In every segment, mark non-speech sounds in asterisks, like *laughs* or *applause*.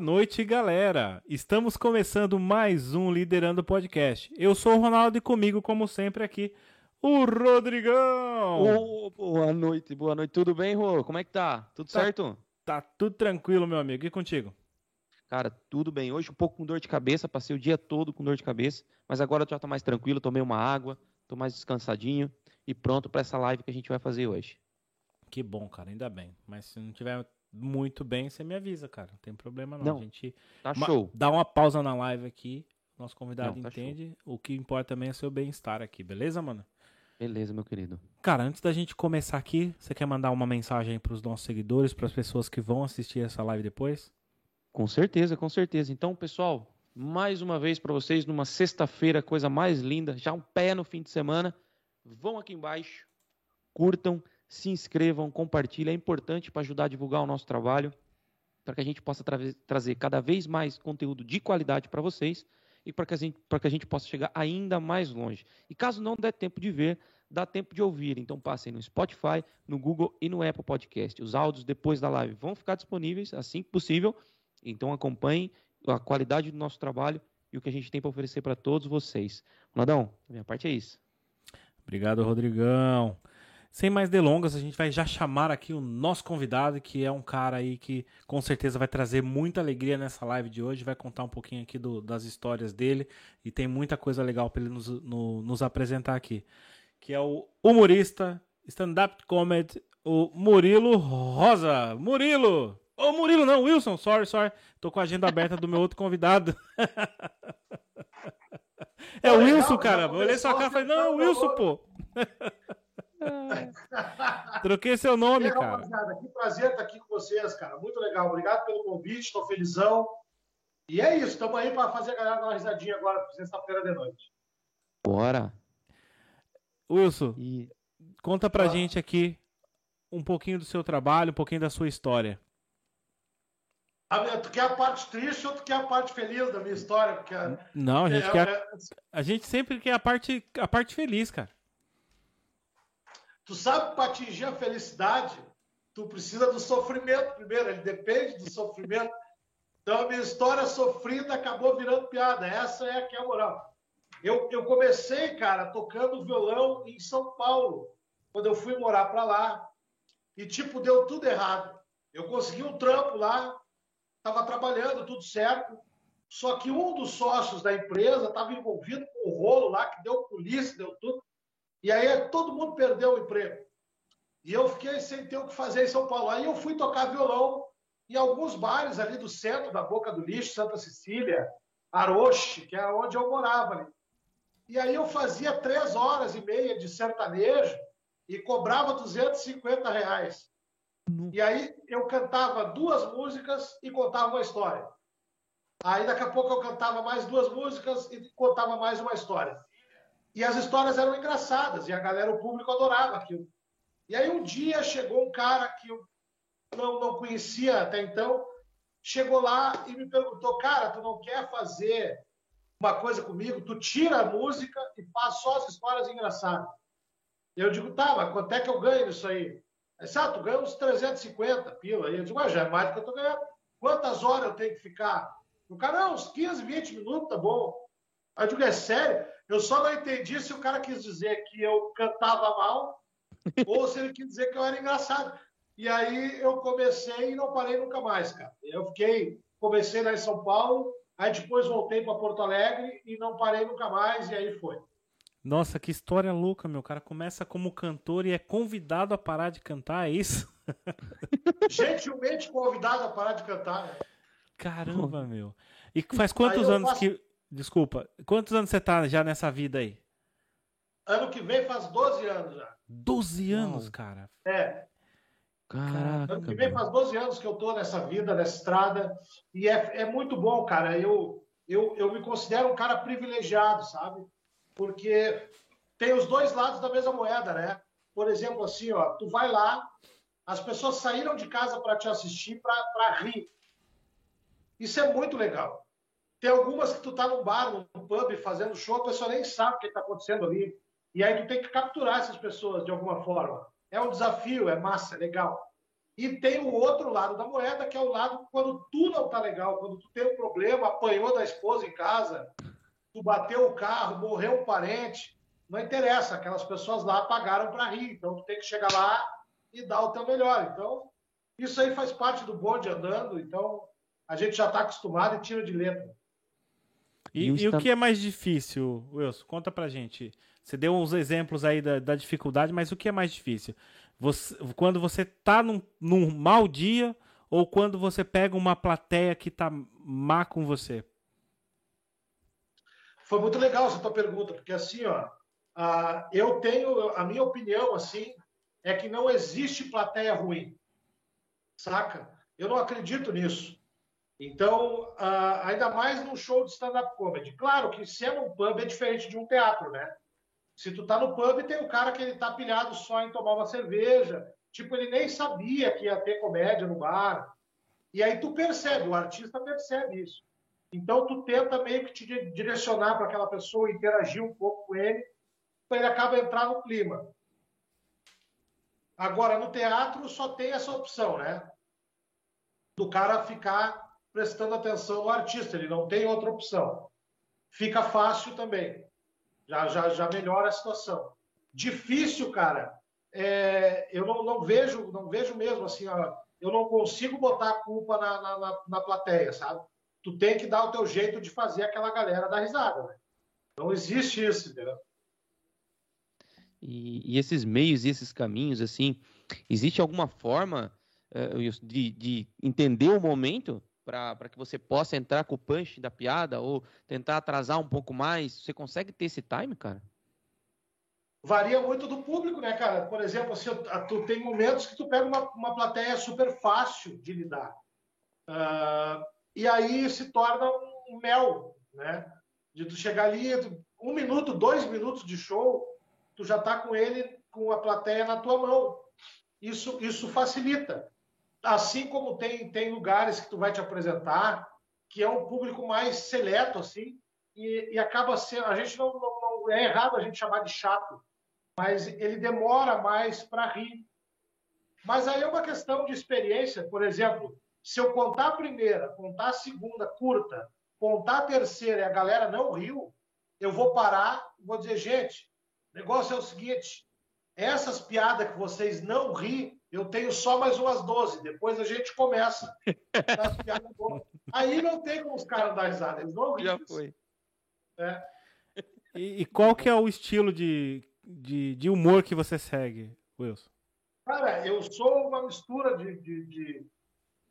Noite, galera! Estamos começando mais um Liderando Podcast. Eu sou o Ronaldo e comigo, como sempre, aqui, o Rodrigão! Oh, boa noite, boa noite. Tudo bem, Rô? Como é que tá? Tudo tá, certo? Tá tudo tranquilo, meu amigo. E contigo? Cara, tudo bem. Hoje um pouco com dor de cabeça, passei o dia todo com dor de cabeça, mas agora já tô mais tranquilo, tomei uma água, tô mais descansadinho e pronto para essa live que a gente vai fazer hoje. Que bom, cara, ainda bem. Mas se não tiver muito bem, você me avisa, cara. Não tem problema não. não a gente tá show. Dá uma pausa na live aqui. Nosso convidado não, tá entende. Show. O que importa também é seu bem-estar aqui, beleza, mano? Beleza, meu querido. Cara, antes da gente começar aqui, você quer mandar uma mensagem para os nossos seguidores, para as pessoas que vão assistir essa live depois? Com certeza, com certeza. Então, pessoal, mais uma vez para vocês, numa sexta-feira, coisa mais linda, já um pé no fim de semana. Vão aqui embaixo, curtam, se inscrevam, compartilhem. É importante para ajudar a divulgar o nosso trabalho, para que a gente possa tra trazer cada vez mais conteúdo de qualidade para vocês e para que, a gente, que a gente possa chegar ainda mais longe. E caso não der tempo de ver, dá tempo de ouvir. Então passem no Spotify, no Google e no Apple Podcast. Os áudios depois da live vão ficar disponíveis assim que possível. Então acompanhem a qualidade do nosso trabalho e o que a gente tem para oferecer para todos vocês. Ronaldão, a minha parte é isso. Obrigado, Rodrigão. Sem mais delongas, a gente vai já chamar aqui o nosso convidado, que é um cara aí que com certeza vai trazer muita alegria nessa live de hoje, vai contar um pouquinho aqui do, das histórias dele e tem muita coisa legal para ele nos, no, nos apresentar aqui. Que é o humorista, stand-up comedy, o Murilo Rosa. Murilo! Ô, oh, Murilo, não, Wilson, sorry, sorry. Tô com a agenda aberta do meu outro convidado. *laughs* é o Wilson, cara. Eu olhei sua cara e falei, não, Wilson, pô. *laughs* *laughs* Troquei seu nome, é, cara. Que prazer estar aqui com vocês, cara. Muito legal. Obrigado pelo convite, estou felizão. E é isso, estamos aí para fazer a galera dar uma risadinha agora, sexta-feira de noite. Bora! Wilson, e... conta pra ah. gente aqui um pouquinho do seu trabalho, um pouquinho da sua história. A, tu quer a parte triste ou tu quer a parte feliz da minha história? Porque, Não, a gente é, quer. É... A gente sempre quer a parte, a parte feliz, cara. Tu sabe que para atingir a felicidade, tu precisa do sofrimento primeiro, ele depende do sofrimento. Então a minha história sofrida acabou virando piada. Essa é que é a moral. Eu, eu comecei, cara, tocando violão em São Paulo, quando eu fui morar para lá. E, tipo, deu tudo errado. Eu consegui um trampo lá, estava trabalhando, tudo certo. Só que um dos sócios da empresa estava envolvido com o rolo lá, que deu polícia, deu tudo. E aí todo mundo perdeu o emprego. E eu fiquei sem ter o que fazer em São Paulo. Aí eu fui tocar violão em alguns bares ali do centro, da Boca do Lixo, Santa Cecília, Aroche, que é onde eu morava ali. E aí eu fazia três horas e meia de sertanejo e cobrava 250 reais. E aí eu cantava duas músicas e contava uma história. Aí daqui a pouco eu cantava mais duas músicas e contava mais uma história. E as histórias eram engraçadas e a galera, o público adorava aquilo. E aí um dia chegou um cara que eu não, não conhecia até então, chegou lá e me perguntou, cara, tu não quer fazer uma coisa comigo? Tu tira a música e faz só as histórias engraçadas. Eu digo, tá, mas quanto é que eu ganho nisso aí? Aí, ah, tu ganha uns 350 pila. Aí eu digo, ah, já é mais do que eu tô ganhando. Quantas horas eu tenho que ficar? O cara, não, uns 15, 20 minutos, tá bom. Aí eu digo, é sério? Eu só não entendi se o cara quis dizer que eu cantava mal *laughs* ou se ele quis dizer que eu era engraçado. E aí eu comecei e não parei nunca mais, cara. Eu fiquei, comecei lá em São Paulo, aí depois voltei para Porto Alegre e não parei nunca mais, e aí foi. Nossa, que história louca, meu. O cara começa como cantor e é convidado a parar de cantar, é isso? *laughs* Gentilmente convidado a parar de cantar. Né? Caramba, meu. E faz quantos anos faço... que Desculpa, quantos anos você tá já nessa vida aí? Ano que vem faz 12 anos já. 12 anos, Uau. cara? É. Caraca. Ano que vem faz 12 anos que eu tô nessa vida, nessa estrada. E é, é muito bom, cara. Eu, eu, eu me considero um cara privilegiado, sabe? Porque tem os dois lados da mesma moeda, né? Por exemplo, assim, ó, tu vai lá, as pessoas saíram de casa para te assistir, para rir. Isso é muito legal. Tem algumas que tu tá num bar, num pub, fazendo show, a pessoa nem sabe o que está acontecendo ali. E aí tu tem que capturar essas pessoas de alguma forma. É um desafio, é massa, é legal. E tem o outro lado da moeda, que é o lado quando tu não tá legal, quando tu tem um problema, apanhou da esposa em casa, tu bateu o carro, morreu um parente, não interessa, aquelas pessoas lá pagaram para rir, então tu tem que chegar lá e dar o teu melhor. Então, isso aí faz parte do bonde andando, então a gente já está acostumado e tira de letra. E, e, o que é mais difícil, Wilson? Conta pra gente. Você deu uns exemplos aí da, da dificuldade, mas o que é mais difícil? Você, quando você tá num, num mau dia ou quando você pega uma plateia que tá má com você? Foi muito legal essa tua pergunta, porque assim, ó, uh, eu tenho, a minha opinião, assim, é que não existe plateia ruim, saca? Eu não acredito nisso. Então, uh, ainda mais num show de stand-up comedy. Claro que se é num pub é diferente de um teatro, né? Se tu tá no pub, tem o cara que ele tá pilhado só em tomar uma cerveja. Tipo, ele nem sabia que ia ter comédia no bar. E aí tu percebe, o artista percebe isso. Então tu tenta meio que te direcionar para aquela pessoa, interagir um pouco com ele, para ele acabar entrar no clima. Agora, no teatro só tem essa opção, né? Do cara ficar prestando atenção no artista, ele não tem outra opção. Fica fácil também, já, já, já melhora a situação. Difícil, cara, é, eu não, não, vejo, não vejo mesmo assim, ó, eu não consigo botar a culpa na, na, na, na, plateia, sabe? Tu tem que dar o teu jeito de fazer aquela galera dar risada, né? Não existe isso, entendeu? E, e esses meios e esses caminhos, assim, existe alguma forma uh, de, de entender o momento para que você possa entrar com o punch da piada ou tentar atrasar um pouco mais? Você consegue ter esse time, cara? Varia muito do público, né, cara? Por exemplo, assim, tu tem momentos que tu pega uma, uma plateia super fácil de lidar. Uh, e aí se torna um mel, né? De tu chegar ali, um minuto, dois minutos de show, tu já tá com ele, com a plateia na tua mão. Isso, isso facilita assim como tem, tem lugares que tu vai te apresentar, que é um público mais seleto, assim, e, e acaba sendo. A gente não, não, não, É errado a gente chamar de chato, mas ele demora mais para rir. Mas aí é uma questão de experiência. Por exemplo, se eu contar a primeira, contar a segunda curta, contar a terceira e a galera não riu, eu vou parar vou dizer, gente, o negócio é o seguinte: essas piadas que vocês não ri, eu tenho só mais umas 12. Depois a gente começa. *laughs* Aí não tem como os caras dar risada. Eles não Já foi. É. E, e, qual que é o estilo de, de, de, humor que você segue, Wilson? Cara, eu sou uma mistura de, de, de,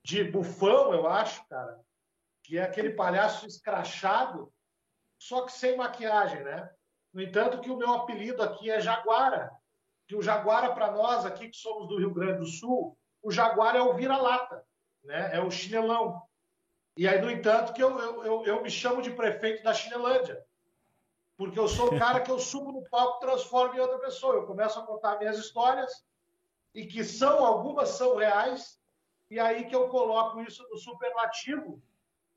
de bufão, eu acho, cara. Que é aquele palhaço escrachado, só que sem maquiagem, né? No entanto, que o meu apelido aqui é Jaguara que o Jaguara, para nós aqui que somos do Rio Grande do Sul, o Jaguar é o vira-lata, né? é o chinelão. E aí, no entanto, que eu, eu, eu, eu, me chamo de prefeito da Chinelândia, porque eu sou o cara que eu subo no palco e transformo em outra pessoa. Eu começo a contar minhas histórias, e que são, algumas são reais, e aí que eu coloco isso no superlativo,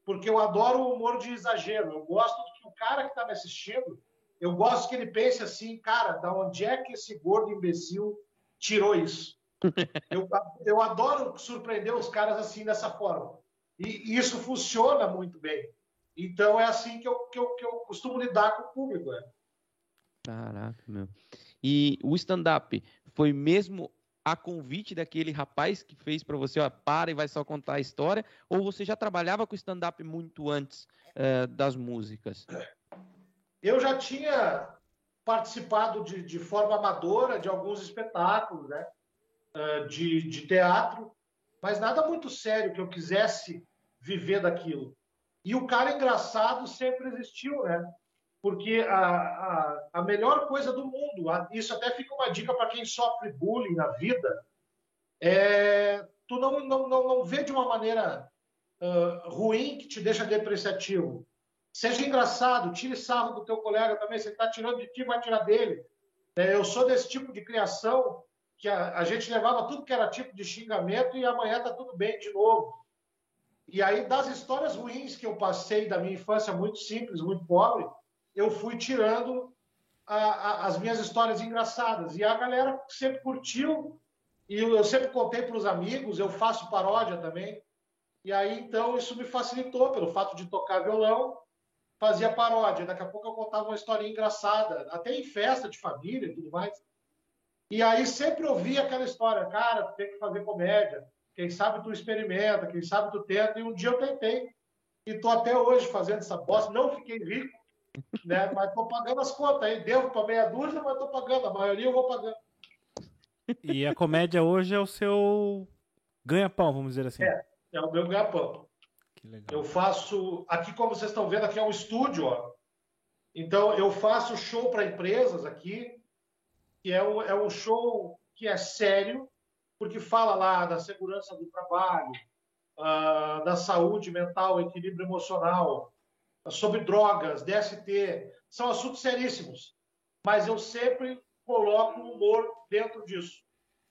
porque eu adoro o humor de exagero. Eu gosto que o cara que está me assistindo eu gosto que ele pense assim, cara, da onde é que esse gordo imbecil tirou isso? *laughs* eu, eu adoro surpreender os caras assim dessa forma. E, e, isso funciona muito bem. Então é assim que eu, que eu, que eu costumo lidar com o público. Né? Caraca, meu. E o stand-up foi mesmo a convite daquele rapaz que fez para você, ó, para e vai só contar a história? Ou você já trabalhava com stand-up muito antes uh, das músicas? Eu já tinha participado de, de forma amadora de alguns espetáculos, né? Uh, de, de teatro, mas nada muito sério que eu quisesse viver daquilo. E o cara engraçado sempre existiu, né? Porque a, a, a melhor coisa do mundo, a, isso até fica uma dica para quem sofre bullying na vida, é tu não, não, não, não vê de uma maneira uh, ruim que te deixa depreciativo. Seja engraçado, tire sarro do teu colega também. Você está tirando de ti, vai tirar dele. É, eu sou desse tipo de criação que a, a, gente levava tudo que era tipo de xingamento e amanhã está tudo bem de novo. E aí, das histórias ruins que eu passei da minha infância muito simples, muito pobre, eu fui tirando a, a, as minhas histórias engraçadas. E a galera sempre curtiu E eu sempre contei para os amigos, eu faço paródia também. E aí, então, isso me facilitou, pelo fato de tocar violão, fazia paródia. Daqui a pouco eu contava uma historinha engraçada, até em festa de família e tudo mais. E aí sempre ouvia aquela história, cara, tu tem que fazer comédia. Quem sabe tu experimenta, quem sabe tu tenta. E um dia eu tentei. E tô até hoje fazendo essa bosta. Não fiquei rico, né? Mas tô pagando as contas aí. Devo para meia dúzia, mas tô pagando. A maioria eu vou pagando. E a comédia hoje é o seu ganha-pão, vamos dizer assim. É. É o meu ganha-pão. Eu faço. Aqui, como vocês estão vendo, aqui é um estúdio, ó. Então, eu faço show para empresas aqui, que é um, é um show que é sério, porque fala lá da segurança do trabalho, uh, da saúde mental, equilíbrio emocional, sobre drogas, DST. São assuntos seríssimos. Mas eu sempre coloco o humor dentro disso.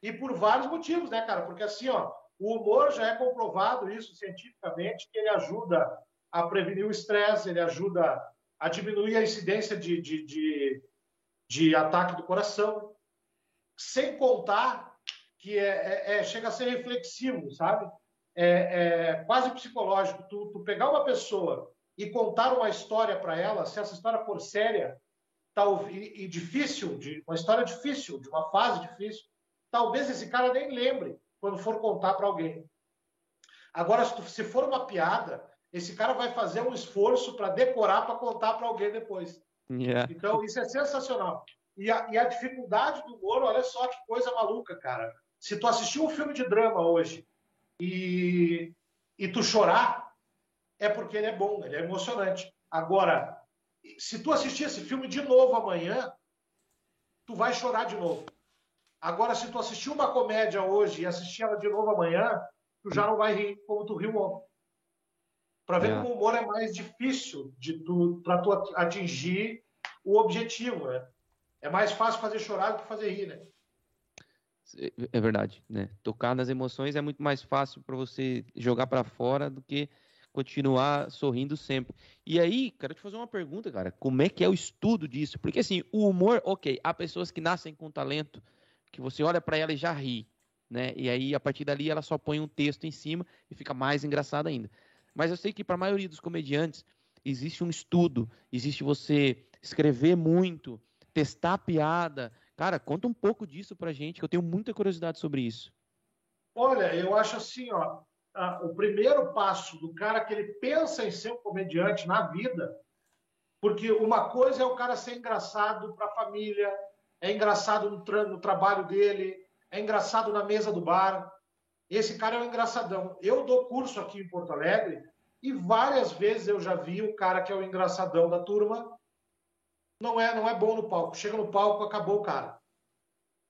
E por vários motivos, né, cara? Porque assim, ó, o humor já é comprovado isso cientificamente, que ele ajuda a prevenir o estresse, ele ajuda a diminuir a incidência de, de, de, de ataque do coração, sem contar que é, é, é, chega a ser reflexivo, sabe? É, é quase psicológico. Tu, tu, pegar uma pessoa e contar uma história para ela, se essa história for séria tal, e, e difícil, de, uma história difícil, de uma fase difícil, talvez esse cara nem lembre quando for contar para alguém. Agora, se, tu, se for uma piada, esse cara vai fazer um esforço para decorar para contar para alguém depois. Yeah. Então, isso é sensacional. E a, e a, dificuldade do humor, olha só que coisa maluca, cara. Se tu assistir um filme de drama hoje e, e tu chorar, é porque ele é bom, ele é emocionante. Agora, se tu assistir esse filme de novo amanhã, tu vai chorar de novo. Agora, se tu assistir uma comédia hoje e assistir ela de novo amanhã, tu já não vai rir como tu riu ontem. Para ver é. como o humor é mais difícil de tu para tu atingir o objetivo, né? É mais fácil fazer chorar do que fazer rir, né? É verdade, né? Tocar nas emoções é muito mais fácil para você jogar para fora do que continuar sorrindo sempre. E aí, quero te fazer uma pergunta, cara. Como é que é o estudo disso? Porque assim, o humor, ok, há pessoas que nascem com talento, que você olha para ela e já ri, né? E aí a partir dali ela só põe um texto em cima e fica mais engraçado ainda. Mas eu sei que para a maioria dos comediantes existe um estudo, existe você escrever muito, testar piada. Cara, conta um pouco disso pra gente, que eu tenho muita curiosidade sobre isso. Olha, eu acho assim, ó, o primeiro passo do cara que ele pensa em ser um comediante na vida, porque uma coisa é o cara ser engraçado para a família, é engraçado no, tra no trabalho dele, é engraçado na mesa do bar. Esse cara é um engraçadão. Eu dou curso aqui em Porto Alegre e várias vezes eu já vi o cara que é o engraçadão da turma não é não é bom no palco. Chega no palco, acabou o cara.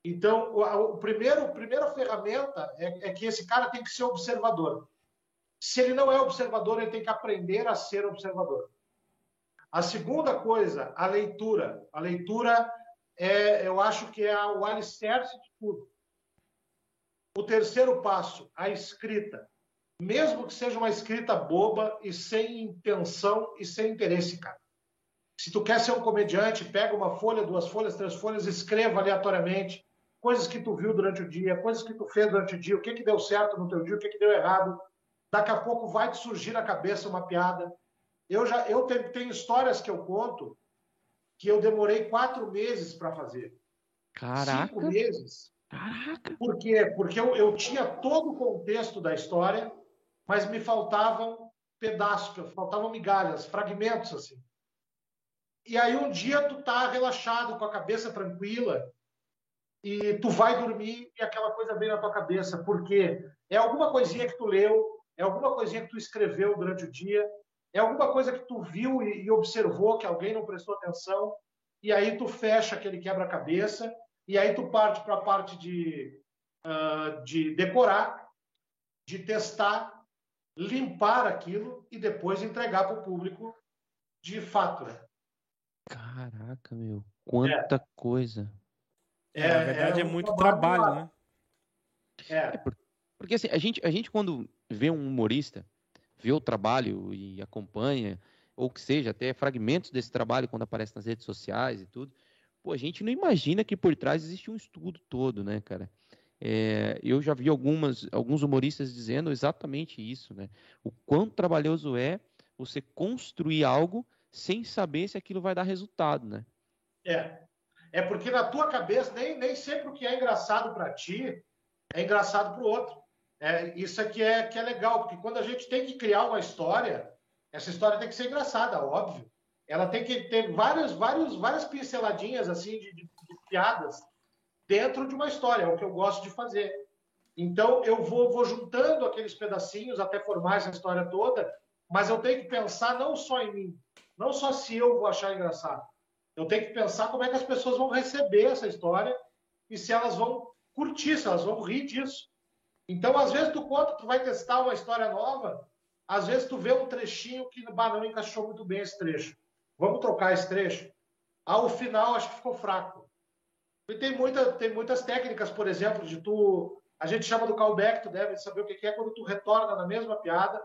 Então, o, o primeiro, a primeira ferramenta é, é que esse cara tem que ser observador. Se ele não é observador, ele tem que aprender a ser observador. A segunda coisa, a leitura. A leitura é, eu acho que é o alicerce de tudo. O terceiro passo, a escrita. Mesmo que seja uma escrita boba e sem intenção e sem interesse, cara. Se tu quer ser um comediante, pega uma folha, duas folhas, três folhas, escreva aleatoriamente coisas que tu viu durante o dia, coisas que tu fez durante o dia, o que que deu certo no teu dia, o que que deu errado. Daqui a pouco vai te surgir na cabeça uma piada. Eu já eu tenho, tenho histórias que eu conto que eu demorei quatro meses para fazer. Caraca. Cinco meses. Caraca. Por quê? Porque eu, eu tinha todo o contexto da história, mas me faltavam pedaços, faltavam migalhas, fragmentos assim. E aí um dia tu tá relaxado, com a cabeça tranquila, e tu vai dormir e aquela coisa vem na tua cabeça, porque é alguma coisinha que tu leu, é alguma coisinha que tu escreveu durante o dia, é alguma coisa que tu viu e, e observou que alguém não prestou atenção, e aí tu fecha aquele quebra-cabeça, e aí tu parte para a parte de, uh, de decorar, de testar, limpar aquilo e depois entregar para o público de fato. Né? Caraca, meu, quanta é. coisa. É, na verdade é, é muito trabalho, trabalho né? É. é porque, porque assim, a gente, a gente quando vê um humorista, vê o trabalho e acompanha, ou que seja, até fragmentos desse trabalho quando aparece nas redes sociais e tudo, pô, a gente não imagina que por trás existe um estudo todo, né, cara? É, eu já vi algumas, alguns humoristas dizendo exatamente isso, né? O quão trabalhoso é você construir algo sem saber se aquilo vai dar resultado, né? É. É porque na tua cabeça, nem, nem sempre o que é engraçado para ti é engraçado para o outro. É, isso aqui é que é legal, porque quando a gente tem que criar uma história, essa história tem que ser engraçada, óbvio. Ela tem que ter vários, vários, várias pinceladinhas assim de, de, de piadas dentro de uma história, é o que eu gosto de fazer. Então eu vou, vou juntando aqueles pedacinhos até formar essa história toda, mas eu tenho que pensar não só em mim, não só se eu vou achar engraçado. Eu tenho que pensar como é que as pessoas vão receber essa história e se elas vão curtir, se elas vão rir disso. Então, às vezes, tu conta, tu vai testar uma história nova, às vezes tu vê um trechinho que bah, não encaixou muito bem esse trecho. Vamos trocar esse trecho? Ao final, acho que ficou fraco. E tem, muita, tem muitas técnicas, por exemplo, de tu. A gente chama do callback, tu deve saber o que é quando tu retorna na mesma piada.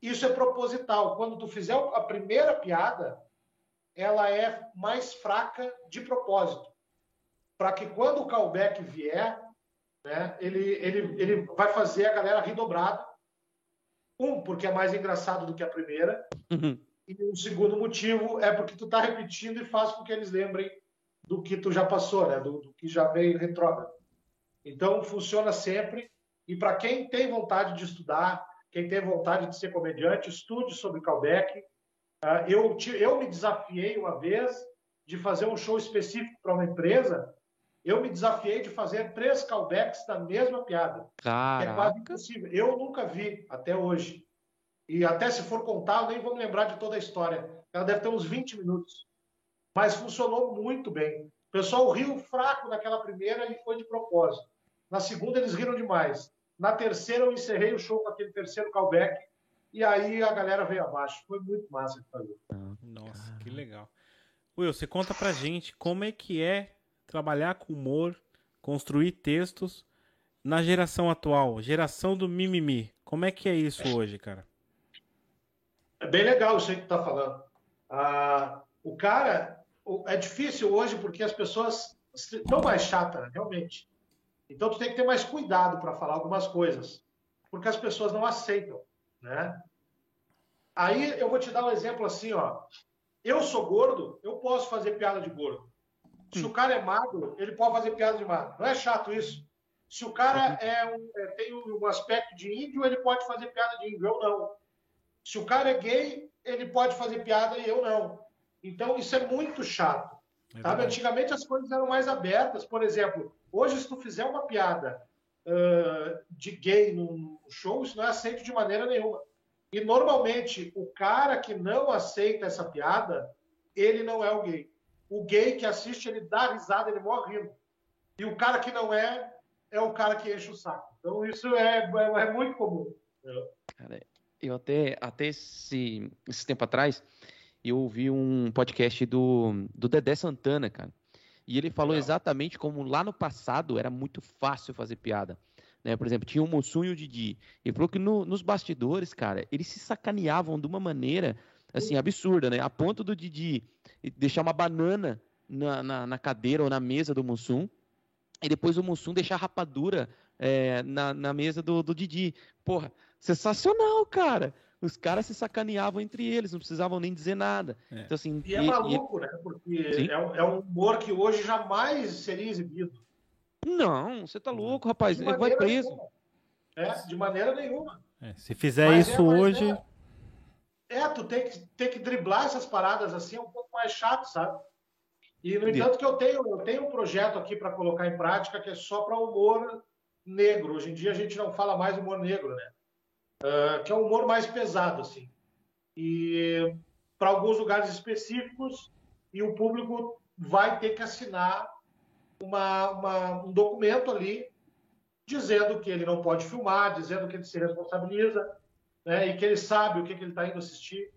Isso é proposital. Quando tu fizer a primeira piada, ela é mais fraca de propósito. Para que quando o callback vier, né, ele, ele, ele vai fazer a galera rir dobrado. Um, porque é mais engraçado do que a primeira. Uhum. E o segundo motivo é porque tu está repetindo e faz com que eles lembrem do que tu já passou, né? do, do que já veio retrógrado. Então, funciona sempre. E para quem tem vontade de estudar, quem tem vontade de ser comediante, estude sobre callback. Ah, eu, eu me desafiei uma vez de fazer um show específico para uma empresa. Eu me desafiei de fazer três callbacks da mesma piada. Caraca. É quase impossível. Eu nunca vi até hoje. E até se for contar, eu nem vou me lembrar de toda a história. Ela deve ter uns 20 minutos mas funcionou muito bem. O pessoal riu fraco naquela primeira e foi de propósito. Na segunda, eles riram demais. Na terceira, eu encerrei o show com aquele terceiro callback e aí a galera veio abaixo. Foi muito massa de fazer. Nossa, que legal. Will, você conta pra gente como é que é trabalhar com humor, construir textos na geração atual, geração do mimimi. Como é que é isso hoje, cara? É bem legal isso aí que tu tá falando. Ah, o cara, é difícil hoje porque as pessoas estão mais chatas, realmente. Então tu tem que ter mais cuidado para falar algumas coisas, porque as pessoas não aceitam, né? Aí eu vou te dar um exemplo assim, ó. Eu sou gordo, eu posso fazer piada de gordo. Se o cara é magro, ele pode fazer piada de magro. Não é chato isso? Se o cara é um, é, tem um aspecto de índio, ele pode fazer piada de índio, eu não. Se o cara é gay, ele pode fazer piada e eu não. Então, isso é muito chato. É sabe? Antigamente as coisas eram mais abertas. Por exemplo, hoje, se tu fizer uma piada uh, de gay num show, isso não é aceito de maneira nenhuma. E normalmente, o cara que não aceita essa piada, ele não é o gay. O gay que assiste, ele dá risada, ele morre rindo. E o cara que não é, é o cara que enche o saco. Então, isso é, é, é muito comum. Cara, eu até, até esse, esse tempo atrás, eu ouvi um podcast do, do Dedé Santana, cara. E ele falou exatamente como lá no passado era muito fácil fazer piada. Né? Por exemplo, tinha o Mussum e o Didi. Ele falou que no, nos bastidores, cara, eles se sacaneavam de uma maneira assim absurda, né? A ponto do Didi deixar uma banana na, na, na cadeira ou na mesa do Mussum e depois o Mussum deixar rapadura é, na, na mesa do, do Didi. Porra, sensacional, cara os caras se sacaneavam entre eles, não precisavam nem dizer nada. É. Então, assim, e é maluco, e... né? Porque é um, é um, humor que hoje jamais seria exibido. Não, você tá louco, rapaz. Ele vai preso. Nenhuma. É, de maneira nenhuma. É, se fizer mas isso é, hoje. É, é, tu tem que, tem que driblar essas paradas assim, é um pouco mais chato, sabe? E, no entanto, que eu tenho, eu tenho um projeto aqui para colocar em prática que é só para humor negro. Hoje em dia a gente não fala mais humor negro, né? uh, que é um humor mais pesado, assim. E para alguns lugares específicos, e o público vai ter que assinar uma, uma, um documento ali dizendo que ele não pode filmar, dizendo que ele se responsabiliza, né, e que ele sabe o que, que ele está indo assistir.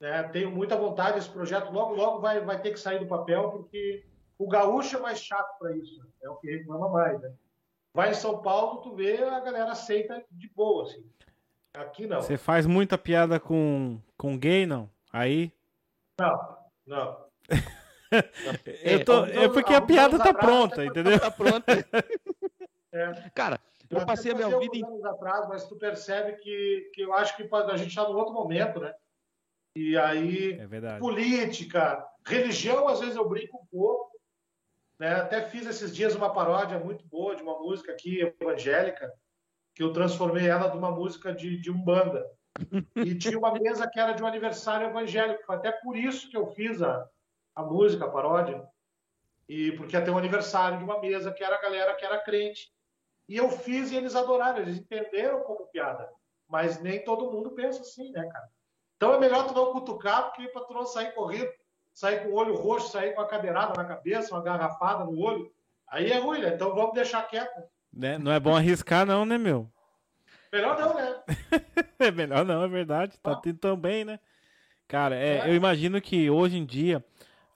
Né? Tenho muita vontade, esse projeto logo, logo vai, vai ter que sair do papel, porque o gaúcho é mais chato para isso, é o que reclama mais. Né? Vai em São Paulo, tu vê, a galera aceita de boa, assim. Aqui não. Você faz muita piada com, com gay, não? Aí? Não, não. *laughs* Eu tô, é, é porque a piada tá pronta, entendeu? Tá pronta. É. *laughs* Cara, eu, passei a minha vida em... anos atrás, mas tu percebe que, que eu acho que a gente está num outro momento, né? E aí, é política, religião, às vezes eu brinco um pouco. Né? Até fiz esses dias uma paródia muito boa de uma música aqui, evangélica, que eu transformei ela de uma música de, de Umbanda. *laughs* E tinha uma mesa que era de um aniversário evangélico. Foi até por isso que eu fiz a, a música, a paródia. E porque ia ter um aniversário de uma mesa que era a galera que era crente. E eu fiz e eles adoraram, eles entenderam como piada. Mas nem todo mundo pensa assim, né, cara? Então é melhor tu não cutucar, porque para tu não sair correndo, sair com o olho roxo, sair com a cadeirada na cabeça, uma garrafada no olho. Aí é ruim, né? Então vamos deixar quieto. Né? Não é bom arriscar, não, né, meu? Melhor não, né? é *laughs* melhor não, é verdade. Tá ah. tão bem, né? Cara, é, é. eu imagino que hoje em dia,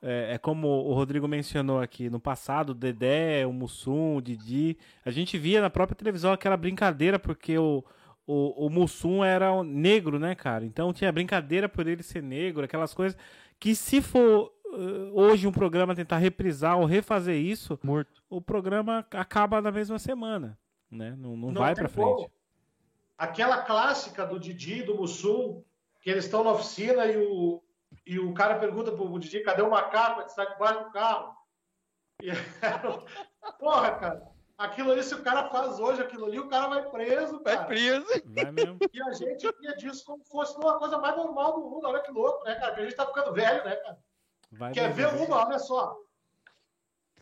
é, é, como o Rodrigo mencionou aqui, no passado, o Dedé, o Mussum, o Didi, a gente via na própria televisão aquela brincadeira, porque o, o, o Mussum era negro, né, cara? Então tinha brincadeira por ele ser negro, aquelas coisas que se for uh, hoje um programa tentar reprisar ou refazer isso, Morto. o programa acaba na mesma semana, né? Não, não, não vai para frente. Aquela clássica do Didi do Mussum, que eles estão na oficina e o, e o cara pergunta pro Didi, cadê o macaco? Ele está debaixo do carro. E, porra, cara. Aquilo ali, se o cara faz hoje aquilo ali, o cara vai preso. Cara. Vai preso. Vai mesmo. E a gente via disso como se fosse uma coisa mais normal do mundo. Olha que louco, né, cara? Porque a gente tá ficando velho, né, cara? Vai Quer ver uma? Olha só.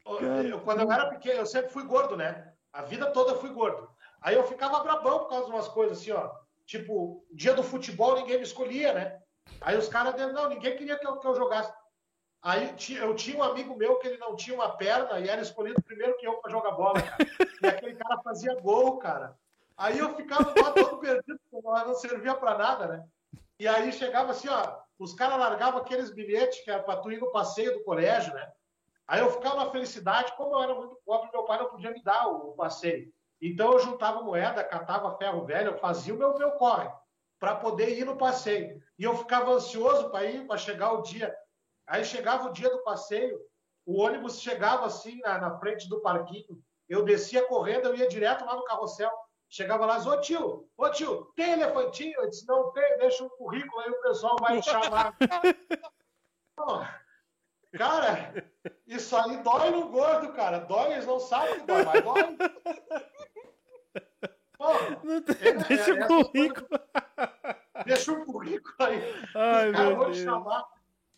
Eu, quando eu era pequeno, eu sempre fui gordo, né? A vida toda eu fui gordo. Aí eu ficava brabão por causa de umas coisas assim, ó. Tipo, dia do futebol ninguém me escolhia, né? Aí os caras, não, ninguém queria que eu, que eu jogasse. Aí eu tinha um amigo meu que ele não tinha uma perna e era escolhido primeiro que eu para jogar bola, cara. E aquele cara fazia gol, cara. Aí eu ficava lá todo perdido, não servia para nada, né? E aí chegava assim, ó, os caras largavam aqueles bilhetes que era para tu ir no passeio do colégio, né? Aí eu ficava na felicidade, como eu era muito pobre, meu pai não podia me dar o, passeio. Então eu juntava moeda, catava ferro velho, eu fazia o meu, meu corre para poder ir no passeio. E eu ficava ansioso para ir, para chegar o dia. Aí chegava o dia do passeio, o ônibus chegava assim na, na frente do parquinho, eu descia correndo, eu ia direto lá no carrossel. Chegava lá, ô tio, ô tio, tem elefantinho? Eu disse, não tem, deixa um currículo aí, o pessoal vai te chamar. *laughs* cara, isso aí dói no gordo, cara. Dói, eles não sabem que dói, mas dói. *laughs* Pô, tem, é, deixa é, o currículo. Deixa um currículo aí. Ai, Os caras vão te chamar.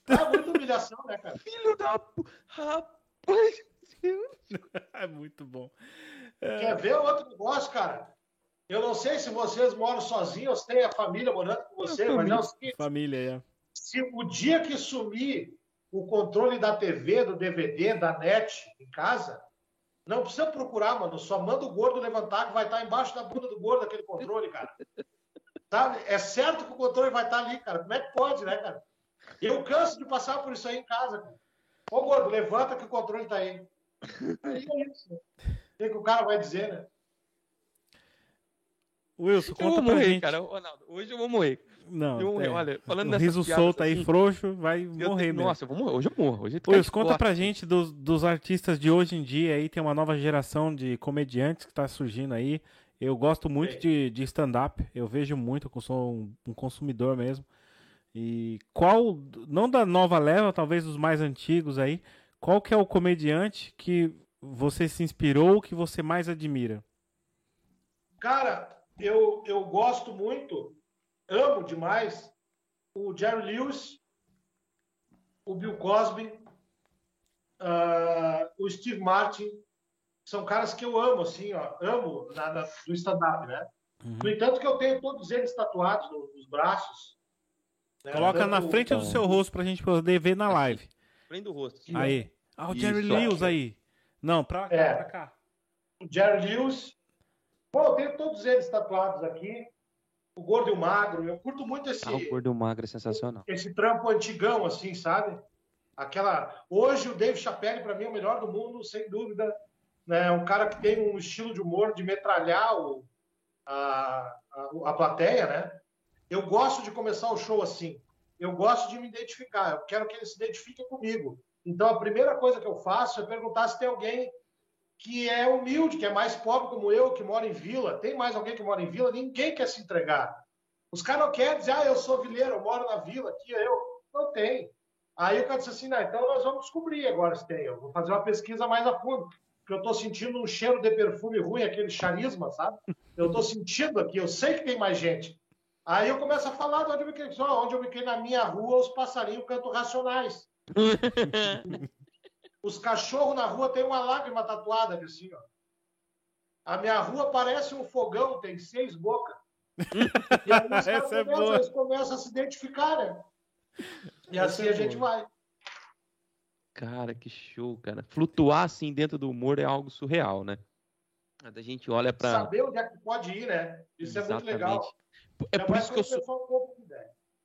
É muita humilhação, né, cara? Filho da. Rapaz! *laughs* é muito bom. É... Quer ver outro negócio, cara? Eu não sei se vocês moram sozinhos, ou se tem a família morando com você, mas é o seguinte. Família, é. Se o dia que sumir o controle da TV, do DVD, da net em casa, não precisa procurar, mano. Só manda o gordo levantar que vai estar embaixo da bunda do gordo aquele controle, cara. Sabe? É certo que o controle vai estar ali, cara. Como é que pode, né, cara? Eu canso de passar por isso aí em casa. Ô, gordo, levanta que o controle tá aí. Aí é isso. O que, o cara vai dizer, né? Wilson, conta eu vou morrer, gente. cara. Ronaldo, hoje eu vou morrer. Não, eu. É. olha, falando o riso solto aí, assim, frouxo, vai morrer mesmo. Nossa, eu vou morrer. Hoje eu morro. Hoje Wilson, conta pra gente dos, dos artistas de hoje em dia aí, tem uma nova geração de comediantes que tá surgindo aí. Eu gosto muito de, de stand-up, eu vejo muito, eu sou um, um consumidor mesmo. E qual, não da nova leva, talvez dos mais antigos aí, qual que é o comediante que você se inspirou, que você mais admira? Cara, eu, eu gosto muito, amo demais o Jerry Lewis, o Bill Cosby, uh, o Steve Martin, são caras que eu amo, assim, ó, amo na, na, do stand-up, né? Uhum. No entanto que eu tenho todos eles tatuados nos braços, né? Coloca na frente do seu rosto pra gente poder ver na live. *laughs* Frente do rosto. Aí. Ah, o Jerry Isso, Lewis aí. Não, pra cá, é. pra cá. O Jerry Lewis. Bom, eu tenho todos eles tatuados aqui. O gordo e o magro. Eu curto muito esse. Ah, o gordo e o magro é sensacional. Esse trampo antigão, assim, sabe? Aquela. Hoje o Dave Chappelle, para mim, é o melhor do mundo, sem dúvida. Né? Um cara que tem um estilo de humor de metralhar o, a, a, a plateia, né? Eu gosto de começar o show assim. Eu gosto de me identificar. Eu quero que ele se identifique comigo. Então, a primeira coisa que eu faço é perguntar se tem alguém que é humilde, que é mais pobre como eu, que mora em vila. Tem mais alguém que mora em vila? Ninguém quer se entregar. Os caras não querem dizer, ah, eu sou vileiro, eu moro na vila, aqui eu. Não tem. Aí o cara disse assim, não, então nós vamos descobrir agora se tem. Eu vou fazer uma pesquisa mais a fundo, porque eu estou sentindo um cheiro de perfume ruim, aquele charisma, sabe? Eu estou sentindo aqui, eu sei que tem mais gente. Aí eu começo a falar de onde eu fiquei, onde eu fiquei na minha rua, os passarinhos cantam racionais. *laughs* os cachorros na rua têm uma lágrima tatuada assim, ó. A minha rua parece um fogão, tem seis bocas. E aí os *laughs* caras é começam, eles começam a se identificar, né? E Essa assim é a gente vai. Cara, que show, cara. Flutuar assim dentro do humor é algo surreal, né? A gente olha para saber onde é que pode ir, né? Isso Exatamente. é muito legal. É por isso que eu sou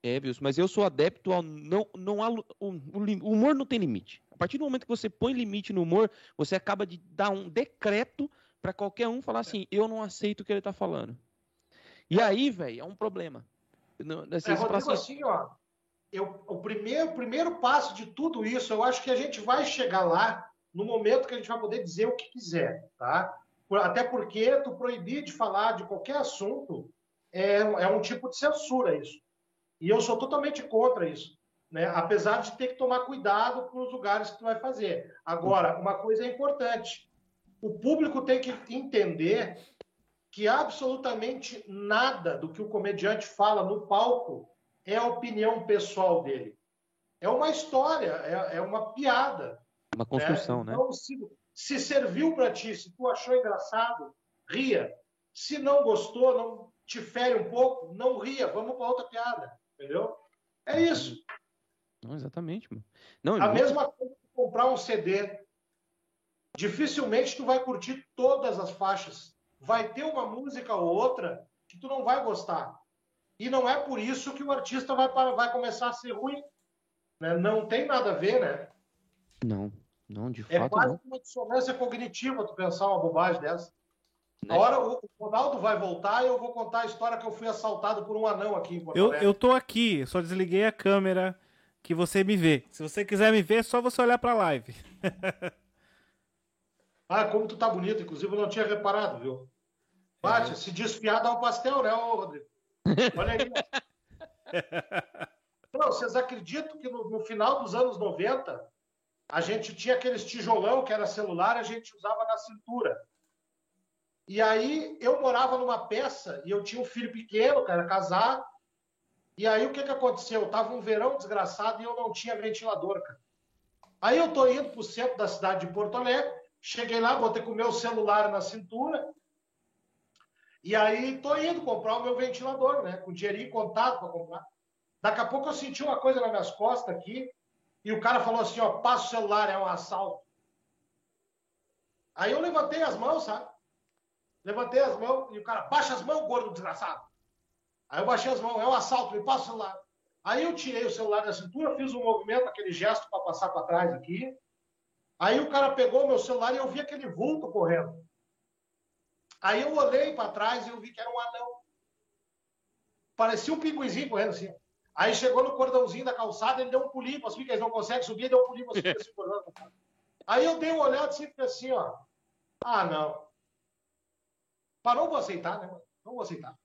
é, Wilson, mas eu sou adepto ao não, não há, o, o, humor não tem limite. A partir do momento que você põe limite no humor, você acaba de dar um decreto para qualquer um falar assim, eu não aceito o que ele tá falando. E aí, velho, é um problema. Assim, é, Rodrigo, assim, ó, eu, o primeiro, primeiro passo de tudo isso, eu acho que a gente vai chegar lá no momento que a gente vai poder dizer o que quiser, tá? Até porque tu proibir de falar de qualquer assunto é, é um tipo de censura isso. E eu sou totalmente contra isso, né? Apesar de ter que tomar cuidado com os lugares que tu vai fazer. Agora, uma coisa é importante: o público tem que entender que absolutamente nada do que o comediante fala no palco é a opinião pessoal dele. É uma história, é, é uma piada. Uma construção, né? Então, né? Se, se serviu para ti, se tu achou engraçado, ria. Se não gostou, não te fere um pouco, não ria, vamos para outra piada, entendeu? É isso. Não, exatamente. Mano. Não, a mesma coisa que comprar um CD. Dificilmente tu vai curtir todas as faixas. Vai ter uma música ou outra que tu não vai gostar. E não é por isso que o artista vai, vai começar a ser ruim. Né? Não tem nada a ver, né? Não, não, de é fato. É quase não. uma dissonância cognitiva tu pensar uma bobagem dessa. Né? A hora o Ronaldo vai voltar e eu vou contar a história que eu fui assaltado por um anão aqui em Porto eu, Eu tô aqui, só desliguei a câmera que você me vê. Se você quiser me ver, é só você olhar pra live. *laughs* ah, como tu tá bonito. Inclusive, eu não tinha reparado, viu? Bate, é. se desfiar dá um pastel, né, Rodrigo? Olha aí. *laughs* Não, vocês acreditam que no, no, final dos anos 90 a gente tinha aqueles tijolão que era celular, a gente usava na cintura. E aí eu morava numa peça e eu tinha um filho pequeno, cara, casado. E aí o que que aconteceu? Tava um verão desgraçado e eu não tinha ventilador, cara. Aí eu tô indo pro centro da cidade de Porto Alegre, cheguei lá, botei com o meu celular na cintura e aí tô indo comprar o meu ventilador, né? Com dinheirinho contado para comprar. Daqui a pouco eu senti uma coisa nas minhas costas aqui e o cara falou assim, ó, passa o celular, é um assalto. Aí eu levantei as mãos, sabe? Levantei as mãos e o cara, baixa as mãos, gordo desgraçado. Aí eu baixei as mãos, é um assalto, me passa o celular. Aí eu tirei o celular da cintura, fiz um movimento, aquele gesto para passar para trás aqui. Aí o cara pegou meu celular e eu vi aquele vulto correndo. Aí eu olhei para trás e eu vi que era um anão. Parecia um pinguizinho correndo assim. Aí chegou no cordãozinho da calçada, ele deu um pulinho para subir, que eles não conseguem subir, ele deu um pulinho para subir, assim, Aí eu dei uma olhada assim, e assim, ó. Ah, não. Parou, vou aceitar, né? Não vou aceitar.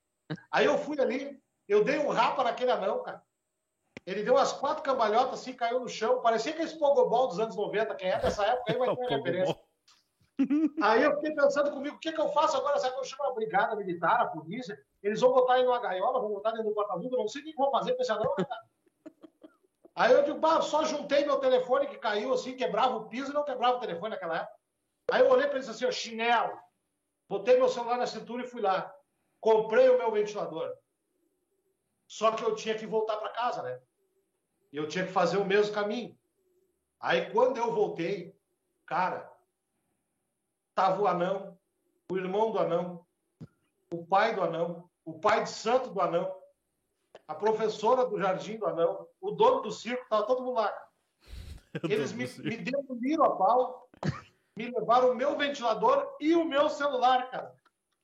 Aí eu fui ali, eu dei um rapa naquele anão, cara. Ele deu umas quatro cambalhotas assim, caiu no chão. Parecia que esse pogobol dos anos 90. Quem é dessa época aí vai ter *laughs* referência. Aí eu fiquei pensando comigo, o que, que eu faço agora? Será que eu chamo a brigada militar, a polícia? Eles vão botar ele numa gaiola, vão botar dentro do porta-luva, não sei o que vão fazer com esse anão, cara. Aí eu digo, bah, só juntei meu telefone que caiu assim, quebrava o piso e não quebrava o telefone naquela época. Aí eu olhei para ele assim, ó, chinelo. Botei meu celular na cintura e fui lá. Comprei o meu ventilador. Só que eu tinha que voltar para casa, né? E eu tinha que fazer o mesmo caminho. Aí quando eu voltei, cara, estava o anão, o irmão do anão, o pai do anão, o pai de santo do anão, a professora do jardim do anão, o dono do circo, estava todo mundo lá. *laughs* Eles me, me demoliram a pau, me levaram o meu ventilador e o meu celular, cara.